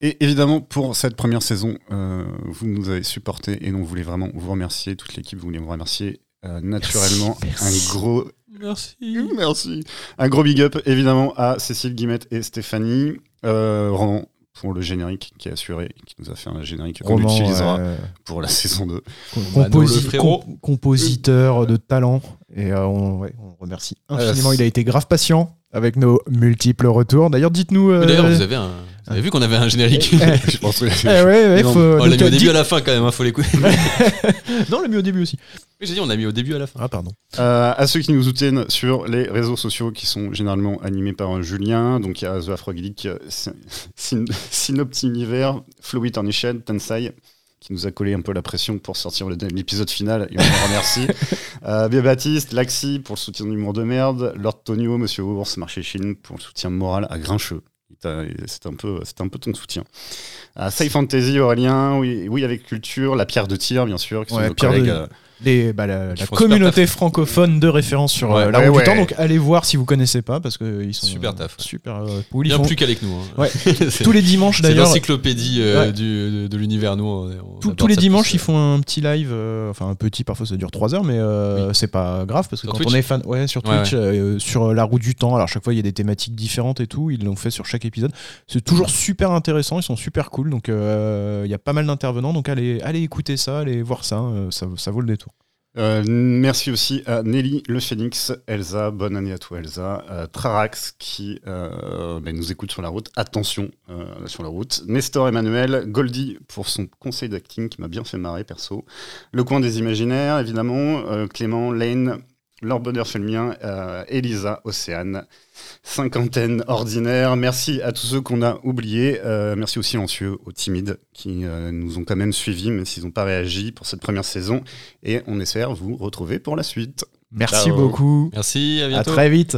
Et évidemment, pour cette première saison, euh, vous nous avez supportés et on voulait vraiment vous remercier. Toute l'équipe voulait vous remercier euh, naturellement. Merci, merci. Un gros Merci. Merci. Un gros big up évidemment à Cécile Guimette et Stéphanie. Euh, Roman pour le générique qui a assuré, qui nous a fait un générique qu'on utilisera euh, pour la saison 2. com- Mano, composi- le frérot. com- compositeur de talent. Et euh, on, ouais, on remercie infiniment. Euh, Il a été grave patient avec nos multiples retours. D'ailleurs, dites-nous. euh, D'ailleurs, vous avez un. Vous avez vu qu'on avait un générique Eh, Je pense que- eh ouais, ouais, Non, faut- Oh, On l'a mis au euh, début dites- à la fin quand même, hein, faut l'écouter. Non, on l'a mis au début aussi. J'ai dit, on l'a mis au début à la fin. Ah, pardon. Euh, à ceux qui nous soutiennent sur les réseaux sociaux qui sont généralement animés par un Julien, donc il y a The Afrogeek, euh, Syn- Syn- Synoptimiver, Fluid Ornation, Tensai, qui nous a collé un peu la pression pour sortir l'épisode final, et on remercie. euh, Bia Baptiste, Laxi pour le soutien d'humour de merde, Lord Tonio, Monsieur Ours, Marché Chine pour le soutien moral à Grincheux. C'est un, peu- un peu ton soutien. À Safe Fantasy, Aurélien, oui, oui, avec Culture, La Pierre de Tir, bien sûr, qui sont Ouais, nos Pierre de- Les, bah, la, communauté francophone de référence sur Ouais, euh, la roue ouais. du temps. Donc allez voir si vous connaissez pas parce que ils sont Super taf. Super euh, cool. Ils Bien font plus qu'avec nous. hein. Ouais. C'est- tous les dimanches C'est d'ailleurs. l'encyclopédie euh, de, de l'univers, nous. on- on Tous, les dimanches, ils font un petit live, euh, enfin un petit, parfois ça dure 3 heures, mais euh, c'est pas grave parce que Sur quand Twitch on est fan, ouais, sur Ouais, Twitch, euh, sur la roue du temps, alors chaque fois il y a des thématiques différentes et tout, ils l'ont fait sur chaque épisode. C'est toujours super intéressant, ils sont super cool, donc il y a pas mal d'intervenants, donc allez, allez écouter ça, allez voir ça, ça, ça vaut le détour. Euh, merci aussi à Nelly Le Phoenix, Elsa, bonne année à toi Elsa, euh, Trarax qui euh, ben, nous écoute sur la route, attention sur la route, Nestor Emmanuel, Goldie pour son conseil d'acting qui m'a bien fait marrer perso, Le Coin des Imaginaires évidemment, Clément, Lane, Leur Bonheur fait le mien, euh, Elisa, Océane, cinquantaine ordinaire, merci à tous ceux qu'on a oubliés, euh, merci aux silencieux, aux timides qui euh, nous ont quand même suivis même s'ils n'ont pas réagi pour cette première saison et on espère vous retrouver pour la suite. Merci Ciao. beaucoup, Merci, à à bientôt. très vite.